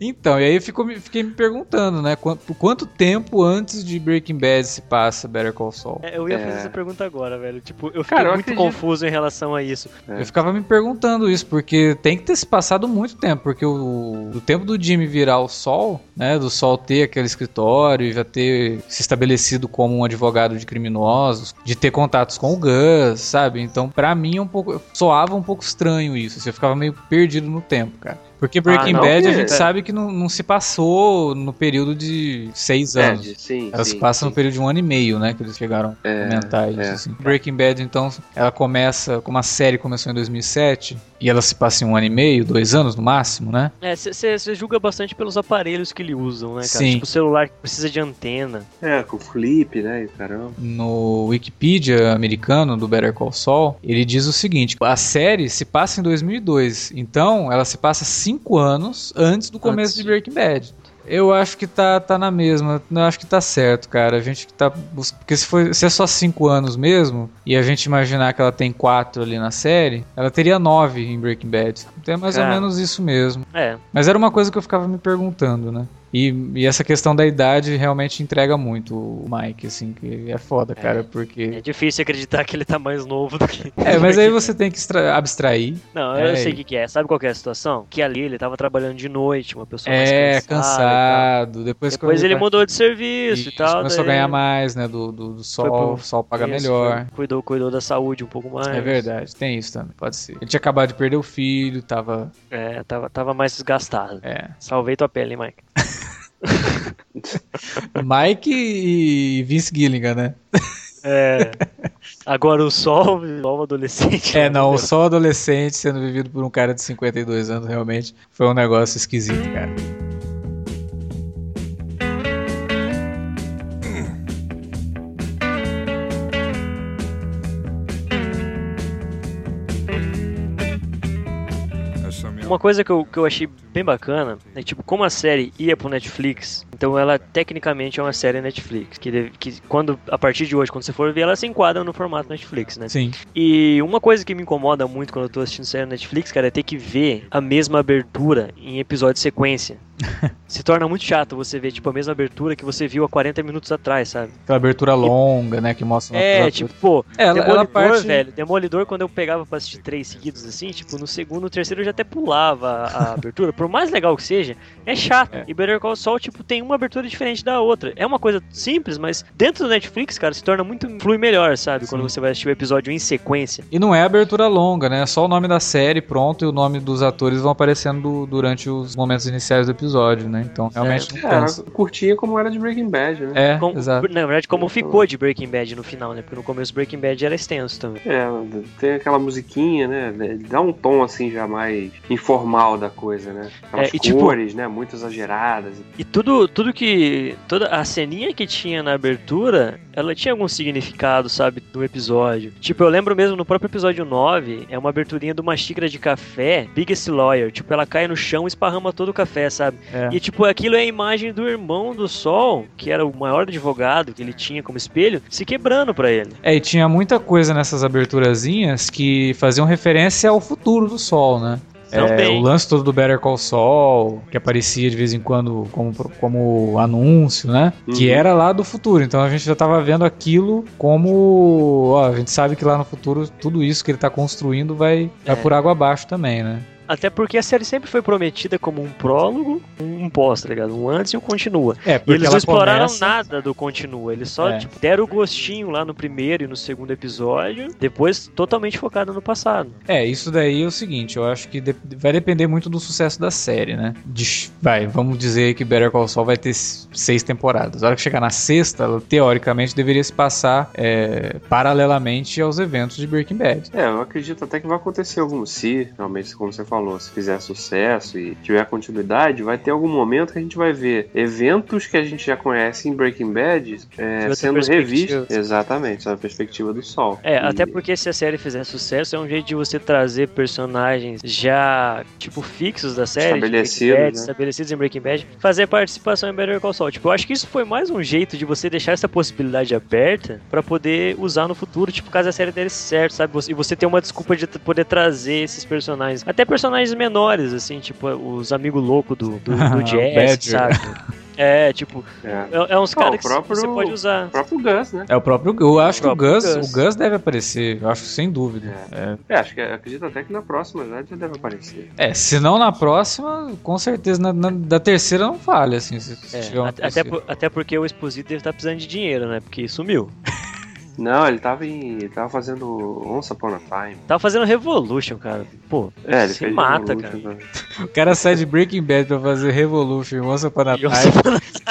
Então, e aí eu fico, fiquei me perguntando, né? Quanto, quanto tempo antes de Breaking Bad se passa Better Call Saul? É, Eu ia É. fazer essa pergunta agora, velho. Tipo, eu fiquei Cara, eu muito acredito- confuso em relação a isso. É. Eu ficava me perguntando isso, porque tem que ter se passado muito tempo, porque o, o tempo do Jimmy virar o Sol, né, do Sol ter aquele escritório e já ter se estabelecido como um advogado de criminosos, de ter contatos com o Gus, sabe? Então, pra mim, é um pouco, soava um pouco estranho isso, assim, eu ficava meio perdido no tempo, cara. Porque Breaking não, Bad a porque- gente sabe que não, não se passou no período de seis É, anos. sim, Ela sim, se passa no sim. período de um ano e meio, né? Que eles chegaram É, a comentar isso. é. assim. Breaking Bad, então, ela começa, como a série começou em 2007, e ela se passa em um ano e meio, dois anos no máximo, né? É, você julga bastante pelos aparelhos que ele usam, né, cara? Sim. Tipo, o celular que precisa de antena. É, com o flip, né? E caramba. No Wikipedia americano do Better Call Saul, ele diz o seguinte: a série se passa em 2002, então ela se passa cinco anos antes do começo Antes. de Breaking Bad. Eu acho que tá, tá na mesma. Eu acho que tá certo, cara. A gente que tá. Porque se, for, se é só cinco anos mesmo, e a gente imaginar que ela tem quatro ali na série, ela teria nove em Breaking Bad. Então é mais ou Cara. menos isso mesmo. É, Mas era uma coisa que eu ficava me perguntando, né? E, e essa questão da idade realmente entrega muito o Mike, assim, que é foda, cara, porque. é difícil acreditar que ele tá mais novo do que. É, mas aí [laughs] você tem que abstrair. Não, É, eu sei e- o que, que é. Sabe qual que é a situação? Que ali ele tava trabalhando de noite, uma pessoa mais É, cansada. e cansado. Depois. Depois ele mudou de serviço Isso, e tal. Começou a daí ganhar mais, né? Do, do, do sol, pro- o sol paga isso, melhor. foi- Cuidou, cuidou da saúde um pouco mais. É verdade, tem isso também, pode ser. Ele tinha acabado de perder o filho, tava. É, tava, tava mais desgastado. É. Salvei tua pele, hein, Mike? [laughs] [laughs] Mike e Vince Gilligan, né? É. Agora o sol, o sol adolescente. É, não, o sol adolescente sendo vivido por um cara de 52 anos realmente foi um negócio esquisito, cara. Uma coisa que eu, que eu achei bem bacana é tipo, como a série ia pro Netflix, então ela tecnicamente é uma série Netflix. Que, deve- que quando, a partir de hoje, quando você for ver, ela se enquadra no formato Netflix, né? Sim. E uma coisa que me incomoda muito quando eu tô assistindo série Netflix, cara, é ter que ver a mesma abertura em episódio de sequência. [laughs] se torna muito chato você ver, tipo, a mesma abertura que você viu há 40 minutos atrás, sabe? Aquela abertura longa, né? Que mostra É, tipo, pô, É, ela, Demolidor, ela parte. velho, Demolidor, quando eu pegava pra assistir três seguidos assim, tipo, no segundo, no terceiro eu já até pulava a, [laughs] abertura. Por mais legal que seja, é chato. É. E Better Call Saul, tipo, tem uma abertura diferente da outra. É uma coisa simples, mas dentro do Netflix, cara, se torna muito flui melhor, sabe? Quando você vai assistir o episódio em sequência. E não é abertura longa, né? É só o nome da série, pronto, e o nome dos atores vão aparecendo du- durante os momentos iniciais do episódio, né? Então realmente É, não cansa. curtinha como era de Breaking Bad, né? É, Como- exato. na verdade, como ficou de Breaking Bad no final, né? Porque no começo Breaking Bad era extenso também. É, tem aquela musiquinha, né? Dá um tom assim já mais informal da coisa, né? Aquelas É, e tipo- cores, né? Muito exageradas. E tudo, tudo que. Toda a ceninha que tinha na abertura, ela tinha algum significado, sabe, do episódio. Tipo, eu lembro mesmo no próprio episódio 9, é uma aberturinha de uma xícara de café, Biggest Lawyer. Tipo, ela cai no chão e esparrama todo o café, sabe? É. E tipo, aquilo é a imagem do irmão do Sol, que era o maior advogado que ele tinha como espelho, se quebrando pra ele. É, e tinha muita coisa nessas aberturazinhas que faziam referência ao futuro do Sol, né? É, o lance todo do Better Call Saul, que aparecia de vez em quando como, como anúncio, né? Que Uhum. era lá do futuro. Então a gente já tava vendo aquilo como. Ó, a gente sabe que lá no futuro tudo isso que ele tá construindo vai, vai É. por água abaixo também, né? Até porque a série sempre foi prometida como um prólogo, um pós, tá ligado? Um antes e um continua. É, E porque eles ela não exploraram começa- nada do continua. Eles só É. tipo, deram o gostinho lá no primeiro e no segundo episódio, depois totalmente focado no passado. É, isso daí é o seguinte, eu acho que de- vai depender muito do sucesso da série, né? De- vai, vamos dizer que Better Call Saul vai ter seis temporadas. A hora que chegar na sexta, ela, teoricamente deveria se passar é, paralelamente aos eventos de Breaking Bad. É, eu acredito até que vai acontecer algum se, realmente, como você falou, se fizer sucesso e tiver continuidade, vai ter algum momento que a gente vai ver eventos que a gente já conhece em Breaking Bad é, sendo revistos. Exatamente, sob a perspectiva do sol. É, E- até porque se a série fizer sucesso, é um jeito de você trazer personagens já, tipo, fixos da série, Estabelecidos, Bad, né? estabelecidos em Breaking Bad, fazer participação em Better Call Saul. Tipo, eu acho que isso foi mais um jeito de você deixar essa possibilidade aberta pra poder usar no futuro, tipo, caso a série desse certo, sabe? E você ter uma desculpa de poder trazer esses personagens. Até personagens menores, assim, tipo, os amigos loucos do, do, do [laughs] Jazz, sabe? [laughs] É, tipo, É. é, é uns caras o que próprio- você pode usar. O próprio Gus, né? É o próprio, eu acho que o Gus, Gus. o Gus deve aparecer, eu acho sem dúvida. É. É, acho que acredito até que na próxima já já deve aparecer. É, se não na próxima, com certeza na, na- da terceira não falha, assim, se, se É, tiver uma até, por- até porque o Exposito deve estar precisando de dinheiro, né? Porque sumiu. [laughs] Não, ele tava em. Ele tava fazendo Once Upon a Time. Tava fazendo Revolution, cara. Pô, É, ele se mata, Revolution cara. O cara sai de Breaking Bad pra fazer Revolution, Once Upon a Time.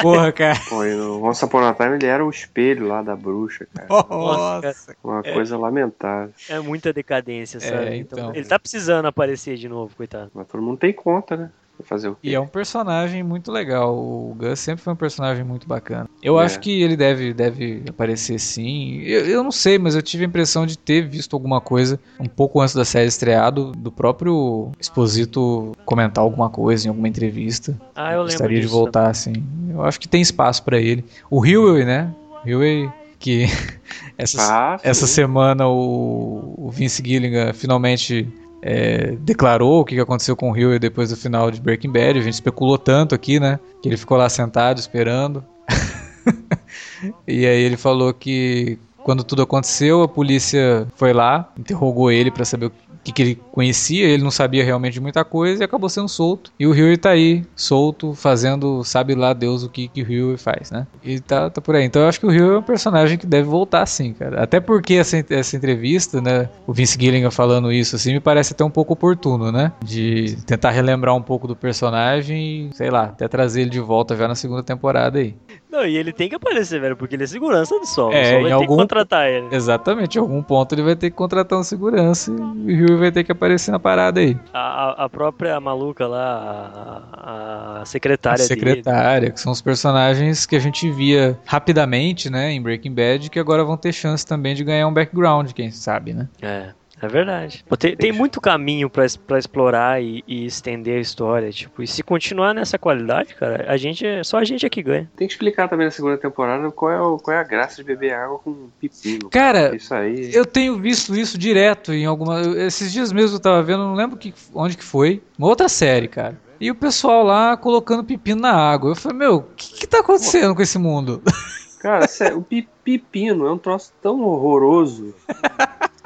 Porra, cara. Pô, e no Once Upon a Time ele era o espelho lá da bruxa, cara. Nossa. Uma coisa lamentável. É muita decadência, sabe? É, então. Ele tá precisando aparecer de novo, coitado. Mas todo mundo tem conta, né? Fazer o quê? E é um personagem muito legal. O Gus sempre foi um personagem muito bacana. Eu É. acho que ele deve, deve aparecer sim. Eu, eu não sei, mas eu tive a impressão de ter visto alguma coisa um pouco antes da série estreado, do próprio Exposito comentar alguma coisa em alguma entrevista. Ah, eu lembro Gostaria de disso voltar assim. Eu acho que tem espaço pra ele. O Huey, né? Huey que [laughs] essa, Ah, essa semana o, o Vince Gilligan finalmente é, declarou o que aconteceu com o Huey depois do final de Breaking Bad. A gente especulou tanto aqui, né? Que ele ficou lá sentado esperando. [laughs] e aí ele falou que quando tudo aconteceu, a polícia foi lá, interrogou ele pra saber que, que ele conhecia. Ele não sabia realmente de muita coisa e acabou sendo solto. E o Huey tá aí, solto, fazendo, sabe lá Deus o que, que o Huey faz, né? E tá, tá por aí. Então eu acho que o Huey é um personagem que deve voltar sim, cara. Até porque essa, essa entrevista, né? O Vince Gilligan falando isso, assim, me parece até um pouco oportuno, né? De tentar relembrar um pouco do personagem e, sei lá, até trazer ele de volta já na segunda temporada aí. Não, e ele tem que aparecer, velho, porque ele é segurança do Sol. É, o Sol em vai ter algum- que contratar ele. Exatamente, em algum ponto ele vai ter que contratar um segurança e o Huey vai ter que aparecer na parada aí. A, a- própria maluca lá, a, a secretária, a secretária, que são os personagens que a gente via rapidamente, né, em Breaking Bad, que agora vão ter chance também de ganhar um background, quem sabe, né? dele. É. É verdade. Pô, Tem, tem muito caminho pra explorar e, e estender a história, tipo, e se continuar nessa qualidade, cara, a gente é, só a gente é que ganha. Tem que explicar também na segunda temporada qual é, o- qual é a graça de beber água com pepino. Cara, Isso aí. eu tenho visto isso direto em alguma. Esses dias mesmo eu tava vendo, não lembro que, onde que foi. Uma outra série, cara. E o pessoal lá colocando pepino na água. Eu falei, meu, o que, que tá acontecendo com esse mundo? [laughs] Cara, sério, o pi- pepino é um troço tão horroroso.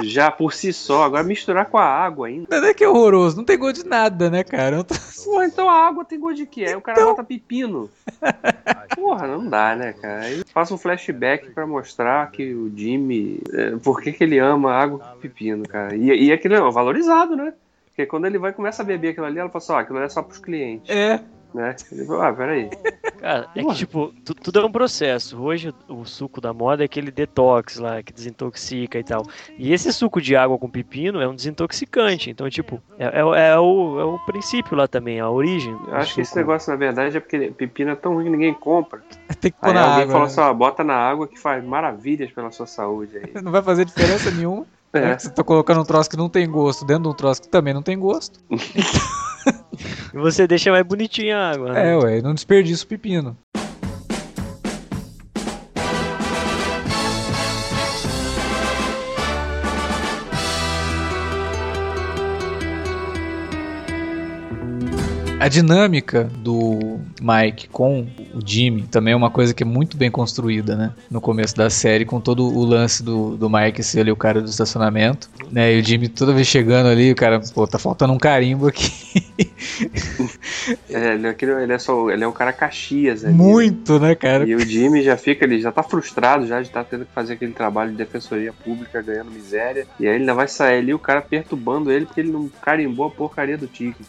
Já por si só. Agora misturar com a água ainda. Não é que é horroroso, não tem gosto de nada, né, cara? Tô- Pô, então a água tem gosto de quê? Aí o cara bota pepino. Porra, não dá, né, cara? Aí passa um flashback pra mostrar que o Jimmy. É, por que, que ele ama água com pepino, cara? E, e aquilo é valorizado, né? Porque quando ele vai começa a beber aquilo ali, ela fala assim, ó, aquilo ali é só pros clientes, É, né? Ele fala, ah, peraí. Cara, é que tipo, tu- tudo é um processo. Hoje o, suco da moda é aquele detox lá, que desintoxica e tal. E esse suco de água com pepino é um desintoxicante. Então, tipo, é, é o- é o, é o princípio lá também, a origem. Eu acho que esse suco. negócio, na verdade, é porque pepino é tão ruim que ninguém compra. [laughs] tem que pôr Aí na alguém água. fala né? assim, ó, bota na água que faz maravilhas pela sua saúde aí. [laughs] Não vai fazer diferença nenhuma. É. Você tá colocando um troço que não tem gosto dentro de um troço que também não tem gosto. [laughs] [laughs] E você deixa mais bonitinha a água. né? É, ué, não desperdiça o pepino. A dinâmica do Mike com o Jimmy também é uma coisa que é muito bem construída, né? No começo da série, com todo o lance do, do Mike ser ali o cara do estacionamento, né? E o Jimmy toda vez chegando ali, o cara, pô, tá faltando um carimbo aqui. [laughs] é, ele, é, ele, é só, ele é um cara Caxias, ali, Muito, né, cara? E o Jimmy já fica, ele já tá frustrado já de estar tá tendo que fazer aquele trabalho de defensoria pública, ganhando miséria. E aí ele ainda vai sair ali, o cara perturbando ele porque ele não carimbou a porcaria do ticket.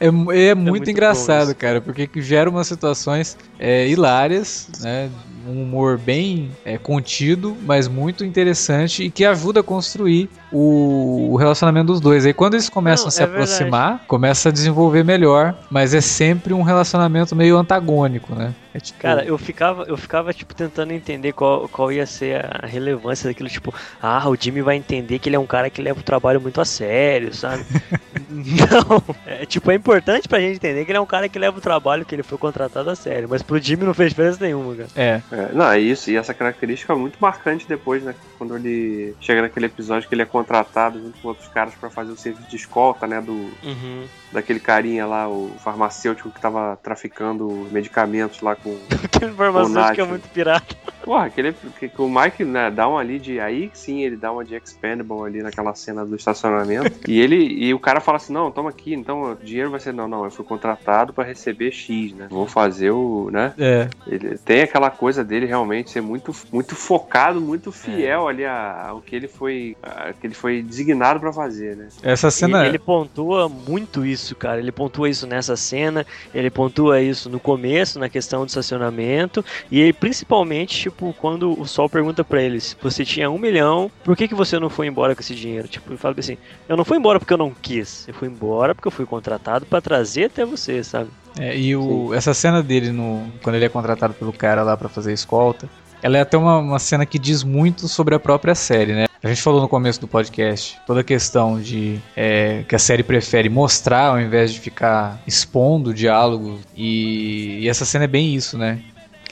É, é, é muito, muito engraçado, cara, porque gera umas situações é, hilárias, né? um humor bem é, contido, mas muito interessante e que ajuda a construir o, o relacionamento dos dois. Aí quando eles começam Não, a se é aproximar, verdade. começa a desenvolver melhor, mas é sempre um relacionamento meio antagônico, né? É tipo... Cara, eu ficava, eu ficava tipo tentando entender qual, qual ia ser a relevância daquilo, tipo, ah, o Jimmy vai entender que ele é um cara que leva o trabalho muito a sério, sabe? [laughs] não, é tipo, é importante pra gente entender que ele é um cara que leva o trabalho que ele foi contratado a sério, mas pro Jimmy não fez diferença nenhuma, cara. É. é não, é isso, e essa característica é muito marcante depois, né, quando ele chega naquele episódio que ele é contratado junto com outros caras para fazer o serviço de escolta, né, do uhum. daquele carinha lá, o farmacêutico que tava traficando medicamentos lá com [laughs] Aquele farmacêutico é muito pirata. Porra, aquele que, que o Mike né, dá uma ali de. Aí sim ele dá uma de Expendable ali naquela cena do estacionamento. [laughs] e ele e o cara fala assim: não, toma aqui, então o dinheiro vai ser. Não, não, eu fui contratado para receber X, né? Vou fazer o. né? É. Ele tem aquela coisa dele realmente ser muito, muito focado, muito fiel é. ali ao que ele foi. A, que ele foi designado para fazer, né? Essa cena. Ele, ele pontua muito isso, cara. Ele pontua isso nessa cena, ele pontua isso no começo, na questão do estacionamento, e ele, principalmente, tipo, quando o Sol pergunta para eles, você tinha um milhão, por que, que você não foi embora com esse dinheiro? Tipo, ele fala assim, eu não fui embora porque eu não quis, eu fui embora porque eu fui contratado para trazer até você, sabe? É, e o, essa cena dele no, quando ele é contratado pelo cara lá para fazer escolta, ela é até uma, uma cena que diz muito sobre a própria série, né? A gente falou no começo do podcast toda a questão de é, que a série prefere mostrar ao invés de ficar expondo o diálogo. E, e, essa cena é bem isso, né?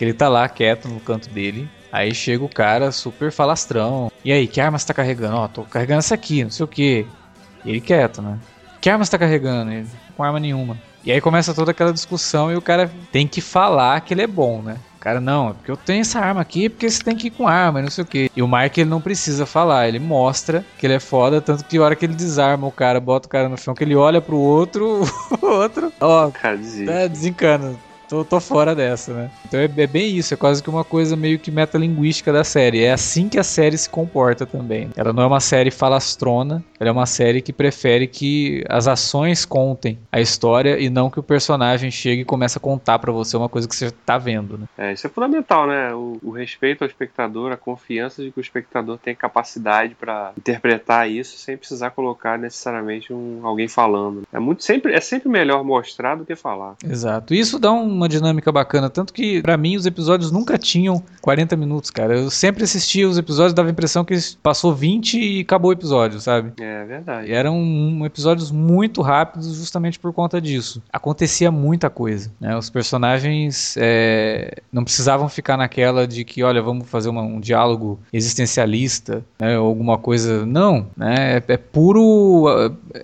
Que ele tá lá quieto no canto dele. Aí chega o cara super falastrão. E aí, que arma você tá carregando? Ó, tô carregando essa aqui, não sei o que. Ele quieto, né? Que arma você tá carregando? Ele, com arma nenhuma. E aí começa toda aquela discussão e o cara tem que falar que ele é bom, né? cara, não, é porque eu tenho essa arma aqui, porque você tem que ir com arma, não sei o que. E o Mark, ele não precisa falar, ele mostra que ele é foda, tanto que a hora que ele desarma o cara, bota o cara no chão, que ele olha pro outro, [laughs] o outro, ó, cara, tá desencana tô, tô fora dessa, né? Então é, é, bem isso, é quase que uma coisa meio que metalinguística da série. É assim que a série se comporta também. Ela não é uma série falastrona, ela é uma série que prefere que as ações contem a história e não que o personagem chegue e comece a contar para você uma coisa que você tá vendo, né? É, isso é fundamental, né? O, o respeito ao espectador, a confiança de que o espectador tem capacidade para interpretar isso sem precisar colocar necessariamente um, alguém falando. É muito sempre é sempre melhor mostrar do que falar. Exato. Isso dá um uma dinâmica bacana. Tanto que, para mim, os episódios nunca tinham 40 minutos, cara. Eu sempre assistia os episódios, dava a impressão que passou 20 e acabou o episódio, sabe? É verdade. E eram um, episódios muito rápidos justamente por conta disso. Acontecia muita coisa. Né? Os personagens é, não precisavam ficar naquela de que, olha, vamos fazer uma, um diálogo existencialista, né? ou alguma coisa. Não, né? É, é puro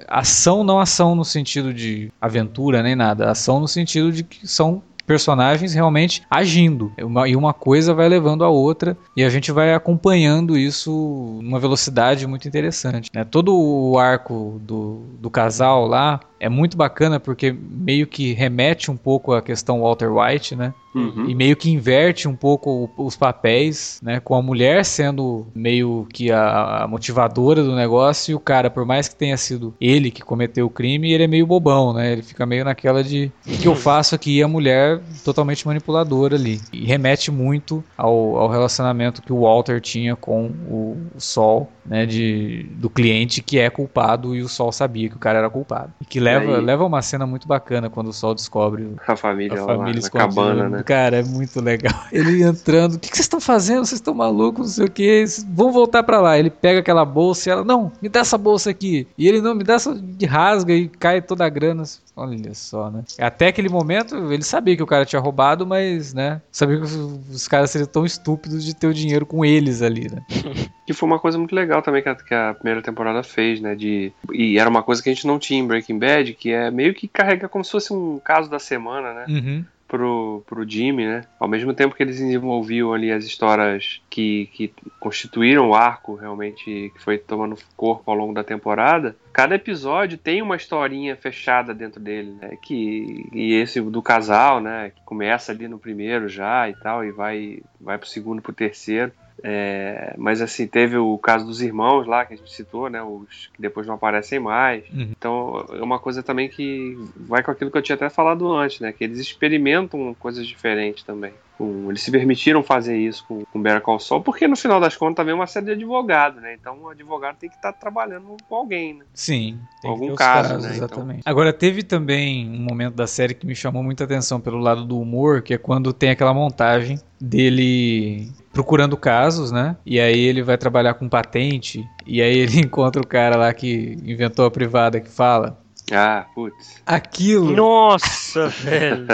ação, não ação no sentido de aventura nem nada. Ação no sentido de que são personagens realmente agindo. E uma coisa vai levando a outra e a gente vai acompanhando isso numa velocidade muito interessante. Né? Todo o arco do, do casal lá é muito bacana porque meio que remete um pouco à questão Walter White, né? Uhum. E meio que inverte um pouco os papéis, né? Com a mulher sendo meio que a, motivadora do negócio e o cara, por mais que tenha sido ele que cometeu o crime, ele é meio bobão, né? Ele fica meio naquela de o que eu faço aqui e a mulher totalmente manipuladora ali. E remete muito ao, ao relacionamento que o Walter tinha com o, o Sol, né? De, do cliente que é culpado e o Sol sabia que o cara era culpado. E que leva, leva uma cena muito bacana quando o Sol descobre a família, a família lá, na cabana, né? Cara, é muito legal. [laughs] Ele entrando, o que, que vocês estão fazendo? Vocês estão malucos, não sei o que. Vão voltar para lá. Ele pega aquela bolsa e ela, não, me dá essa bolsa aqui. E ele não me dá essa de rasga e cai toda a grana. Olha só, né? Até aquele momento, ele sabia que o cara tinha roubado, mas, né? Sabia que os, os caras seriam tão estúpidos de ter o dinheiro com eles ali, né? [laughs] que foi uma coisa muito legal também que a, que a, primeira temporada fez, né? De, e era uma coisa que a gente não tinha em Breaking Bad Bad, que é meio que carrega como se fosse um caso da semana, né? Uhum. Pro, pro Jimmy, né? Ao mesmo tempo que eles desenvolviam ali as histórias que, que constituíram o arco realmente que foi tomando corpo ao longo da temporada, cada episódio tem uma historinha fechada dentro dele, né? Que, e esse do casal, né? Que começa ali no primeiro já e tal, e vai, vai pro segundo, pro terceiro. É, mas assim, teve o caso dos irmãos lá que a gente citou, né? Os que depois não aparecem mais. Uhum. Então é uma coisa também que vai com aquilo que eu tinha até falado antes, né? Que eles experimentam coisas diferentes também. Com- eles se permitiram fazer isso com, com Better Call Saul, porque no final das contas também é uma série de advogado, né? Então o advogado tem que estar trabalhando com alguém, né? Sim. tem Algum caso, casos, né, então. Exatamente. Agora, teve também um momento da série que me chamou muita atenção pelo lado do humor, que é quando tem aquela montagem dele procurando casos, né? E aí ele vai trabalhar com patente, e aí ele [laughs] encontra o cara lá que inventou a privada que fala. Ah, putz. Aquilo. Nossa, [laughs] velho.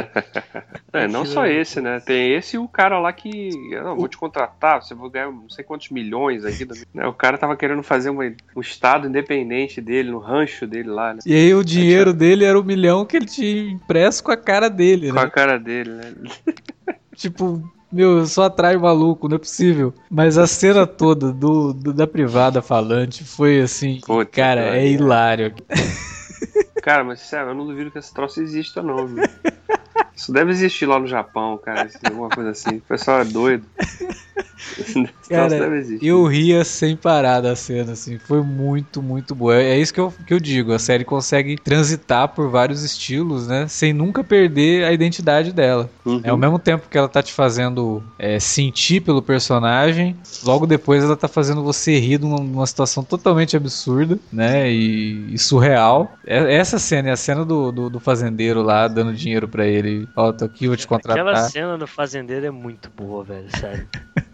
É, não só esse, né? Tem esse e o cara lá que. Eu não, vou te contratar, você vai ganhar não sei quantos milhões aqui. né? O cara tava querendo fazer uma- um estado independente dele, no rancho dele lá, né? E aí o dinheiro dele era o milhão que ele tinha impresso com a cara dele, Com né? a cara dele, né? Tipo, meu, eu só atraio maluco, não é possível. Mas a cena toda do, do- da privada falante foi assim, Puta cara, que é hilário. [laughs] Cara, mas sério, eu não duvido que esse troço exista, não, viu? Isso deve existir lá no Japão, cara, alguma coisa assim. O pessoal é doido. Cara, deve existir. Eu ria sem parar da cena, assim, foi muito, muito boa. É isso que eu, que eu digo, a série consegue transitar por vários estilos, né, sem nunca perder a identidade dela. Uhum. É ao mesmo tempo que ela tá te fazendo é, sentir pelo personagem, logo depois ela tá fazendo você rir numa, numa situação totalmente absurda, né? E, e surreal. É- essa cena é a cena do, do, do fazendeiro lá dando dinheiro pra ele. Ó, tô aqui, vou te contratar. Aquela cena do fazendeiro é muito boa, velho, sério. [laughs]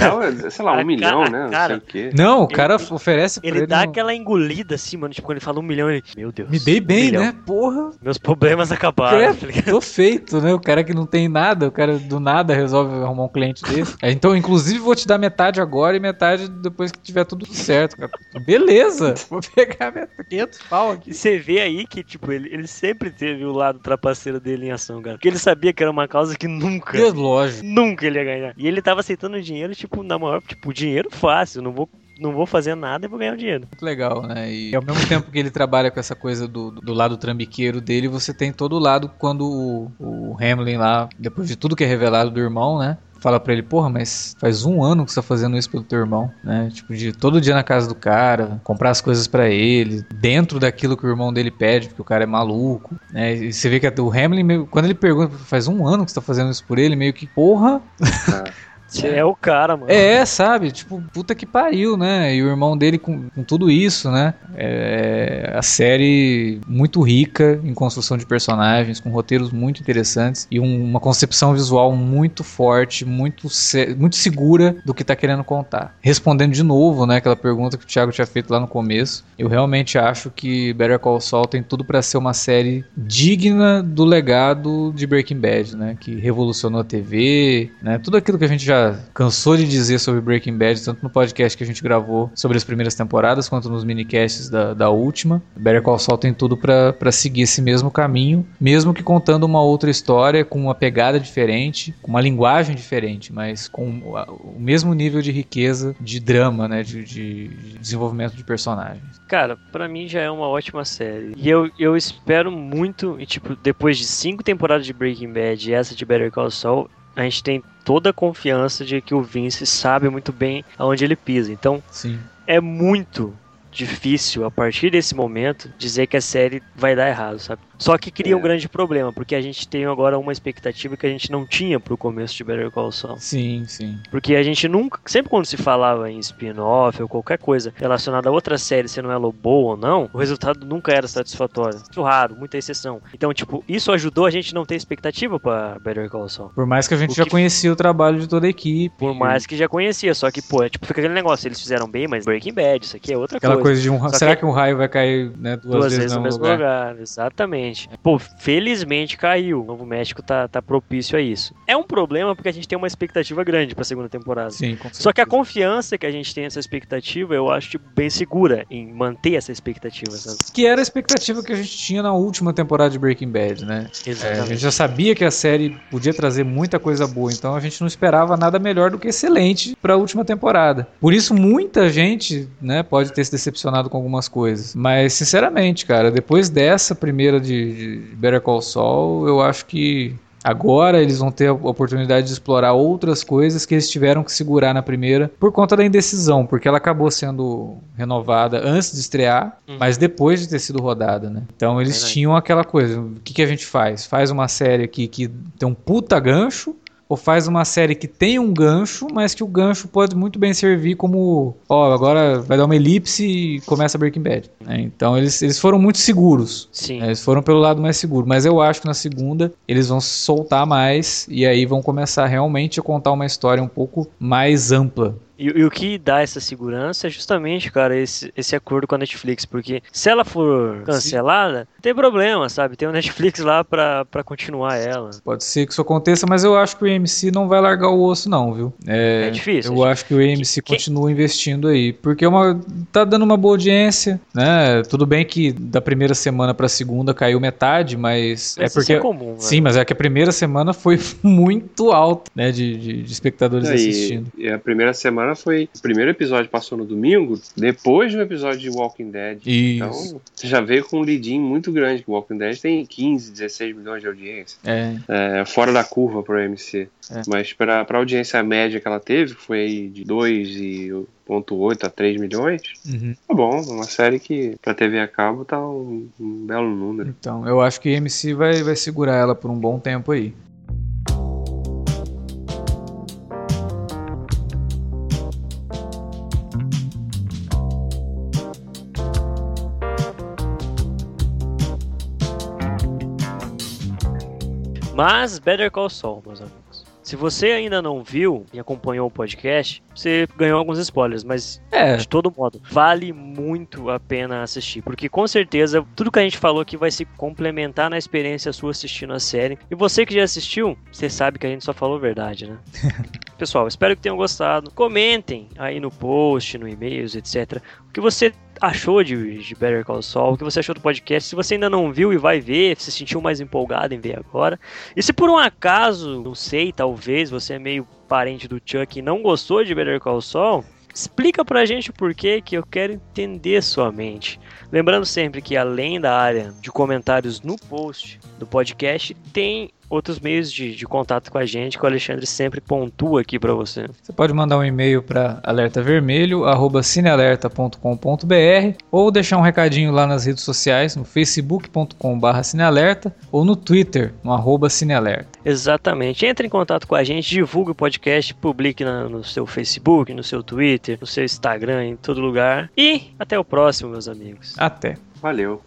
Não, sei lá, um A milhão, cara- né? Não cara, sei o quê. Não, o cara Ele- oferece pra ele. Ele dá um- aquela engolida assim, mano. Tipo, quando ele fala um milhão, ele. Meu Deus. Me dei um bem, milhão. né? Porra. Meus problemas acabaram. É, tá tô feito, né? O cara que não tem nada, o cara do nada resolve arrumar um cliente desse. É, Então, inclusive, vou te dar metade agora e metade depois que tiver tudo certo, cara. Beleza, [laughs] vou pegar minha 500 pau aqui. E você vê aí que, tipo, ele, ele sempre teve o lado trapaceiro dele em ação, cara. Porque ele sabia que era uma causa que nunca. Lógico. Nunca ele ia ganhar. E ele tava aceitando o dinheiro, tipo, na maior, tipo, dinheiro fácil. Não vou, não vou fazer nada e vou ganhar o dinheiro. Muito legal, né? E ao mesmo tempo que ele trabalha com essa coisa do, do lado trambiqueiro dele, você tem todo o lado quando o, o Hamlin lá, depois de tudo que é revelado do irmão, né? Fala pra ele, porra, mas faz um ano que você tá fazendo isso pelo teu irmão, né? Tipo, de todo dia na casa do cara, comprar as coisas pra ele, dentro daquilo que o irmão dele pede, porque o cara é maluco, né? E você vê que o Hamlin, meio- quando ele pergunta, faz um ano que você tá fazendo isso por ele, meio que, porra, [laughs] Você é o cara, mano. é, sabe? Tipo, puta que pariu, né? E o irmão dele com, com tudo isso, né? É, a série muito rica em construção de personagens, com roteiros muito interessantes e um- uma concepção visual muito forte, muito, muito segura do que tá querendo contar. Respondendo de novo, né? Aquela pergunta que o Thiago tinha feito lá no começo, eu realmente acho que Better Call Saul tem tudo pra ser uma série digna do legado de Breaking Bad, né? Que revolucionou a TV, né? Tudo aquilo que a gente já cansou de dizer sobre Breaking Bad, tanto no podcast que a gente gravou sobre as primeiras temporadas, quanto nos minicasts da, da última. Better Call Saul tem tudo pra seguir esse mesmo caminho, mesmo que contando uma outra história com uma pegada diferente, com uma linguagem diferente, mas com o, mesmo nível de riqueza, de drama, né? De, de- de desenvolvimento de personagens. Cara, pra mim já é uma ótima série. E eu, eu espero muito, e tipo, depois de cinco temporadas de Breaking Bad e essa de Better Call Saul, a gente tem toda a confiança de que o Vince sabe muito bem aonde ele pisa. Então, Sim. é muito difícil, a partir desse momento, dizer que a série vai dar errado, sabe? Só que cria um É. grande problema, porque a gente tem agora uma expectativa que a gente não tinha pro começo de Better Call Saul. Sim, sim. Porque a gente nunca, sempre quando se falava em spin-off ou qualquer coisa relacionada a outra série, sendo ela boa ou não, o resultado nunca era satisfatório. Muito raro, muita exceção. Então, tipo, isso ajudou a gente não ter expectativa pra Better Call Saul. Por mais que a gente O já que- conhecia o trabalho de toda a equipe. Por mais que já conhecia, só que, pô, é tipo, fica aquele negócio, eles fizeram bem, mas Breaking Bad, isso aqui é outra Aquela coisa. coisa de um. Só Será que- que um raio vai cair né, duas, Duas vezes no mesmo mesmo lugar. Exatamente. Exatamente. Pô, felizmente caiu. O Novo México tá, tá propício a isso. É um problema porque a gente tem uma expectativa grande pra segunda temporada. Sim, com Só que a confiança que a gente tem nessa expectativa, eu acho tipo, bem segura em manter essa expectativa, sabe? Que era a expectativa que a gente tinha na última temporada de Breaking Bad, né? É, a Exatamente. gente já sabia que a série podia trazer muita coisa boa, então a gente não esperava nada melhor do que excelente para a última temporada. Por isso, muita gente né, pode ter se decepcionado com algumas coisas. Mas, sinceramente, cara, depois dessa primeira de, de Better Call Saul, eu acho que. Agora eles vão ter a oportunidade de explorar outras coisas que eles tiveram que segurar na primeira por conta da indecisão, porque ela acabou sendo renovada antes de estrear, Uhum. mas depois de ter sido rodada, né? Então eles Verdade. tinham aquela coisa, o que, que a gente faz? Faz uma série aqui que tem um puta gancho ou faz uma série que tem um gancho, mas que o gancho pode muito bem servir como, ó, agora vai dar uma elipse e começa Breaking Bad. né? Então eles, eles foram muito seguros. Sim. né? Eles foram pelo lado mais seguro, mas eu acho que na segunda eles vão soltar mais e aí vão começar realmente a contar uma história um pouco mais ampla. E, e o que dá essa segurança é justamente, cara, esse, esse acordo com a Netflix. Porque se ela for cancelada, não tem problema, sabe? Tem o Netflix lá pra, pra continuar ela. Pode ser que isso aconteça, mas eu acho que o AMC não vai largar o osso, não, viu? É difícil, Eu é acho que o AMC Que- continua investindo aí. Porque é uma, tá dando uma boa audiência, né? Tudo bem que da primeira semana pra segunda caiu metade, mas, Mas é isso porque. é comum, Sim, né? mas é que a primeira semana foi [laughs] muito alta, né? De, de, de espectadores E, assistindo. e a primeira semana foi. O primeiro episódio passou no domingo, depois do episódio de Walking Dead. Isso. Então, já veio com um lead muito grande, que o Walking Dead tem 15, 16 milhões de audiência. É. É, fora da curva pro AMC. É. Mas para a audiência média que ela teve, que foi aí de 2,8 a 3 milhões, Uhum. tá bom. Uma série que pra TV a cabo tá um, um belo número. Então, eu acho que o AMC vai, vai segurar ela por um bom tempo aí. Mas Better Call Saul, meus amigos. Se você ainda não viu e acompanhou o podcast, você ganhou alguns spoilers, mas É, de todo modo, vale muito a pena assistir, porque com certeza tudo que a gente falou aqui vai se complementar na experiência sua assistindo a série. E você que já assistiu, você sabe que a gente só falou verdade, né? [laughs] Pessoal, espero que tenham gostado. Comentem aí no post, no e-mails, etc. O que você achou de, de Better Call Saul, o que você achou do podcast. Se você ainda não viu e vai ver, se sentiu mais empolgado em ver agora. E se por um acaso, não sei, talvez você é meio parente do Chuck e não gostou de Better Call Saul, explica pra gente o porquê que eu quero entender sua mente. Lembrando sempre que além da área de comentários no post do podcast, tem outros meios de, de contato com a gente que o Alexandre sempre pontua aqui pra você. Você pode mandar um e-mail para alertavermelho@cinealerta.com.br ou deixar um recadinho lá nas redes sociais no facebook.com/cinealerta ou no Twitter no arroba cinealerta. Exatamente. Entre em contato com a gente, divulgue o podcast, publique na- no seu Facebook, no seu Twitter, no seu Instagram, em todo lugar. E até o próximo, meus amigos. Até. Valeu.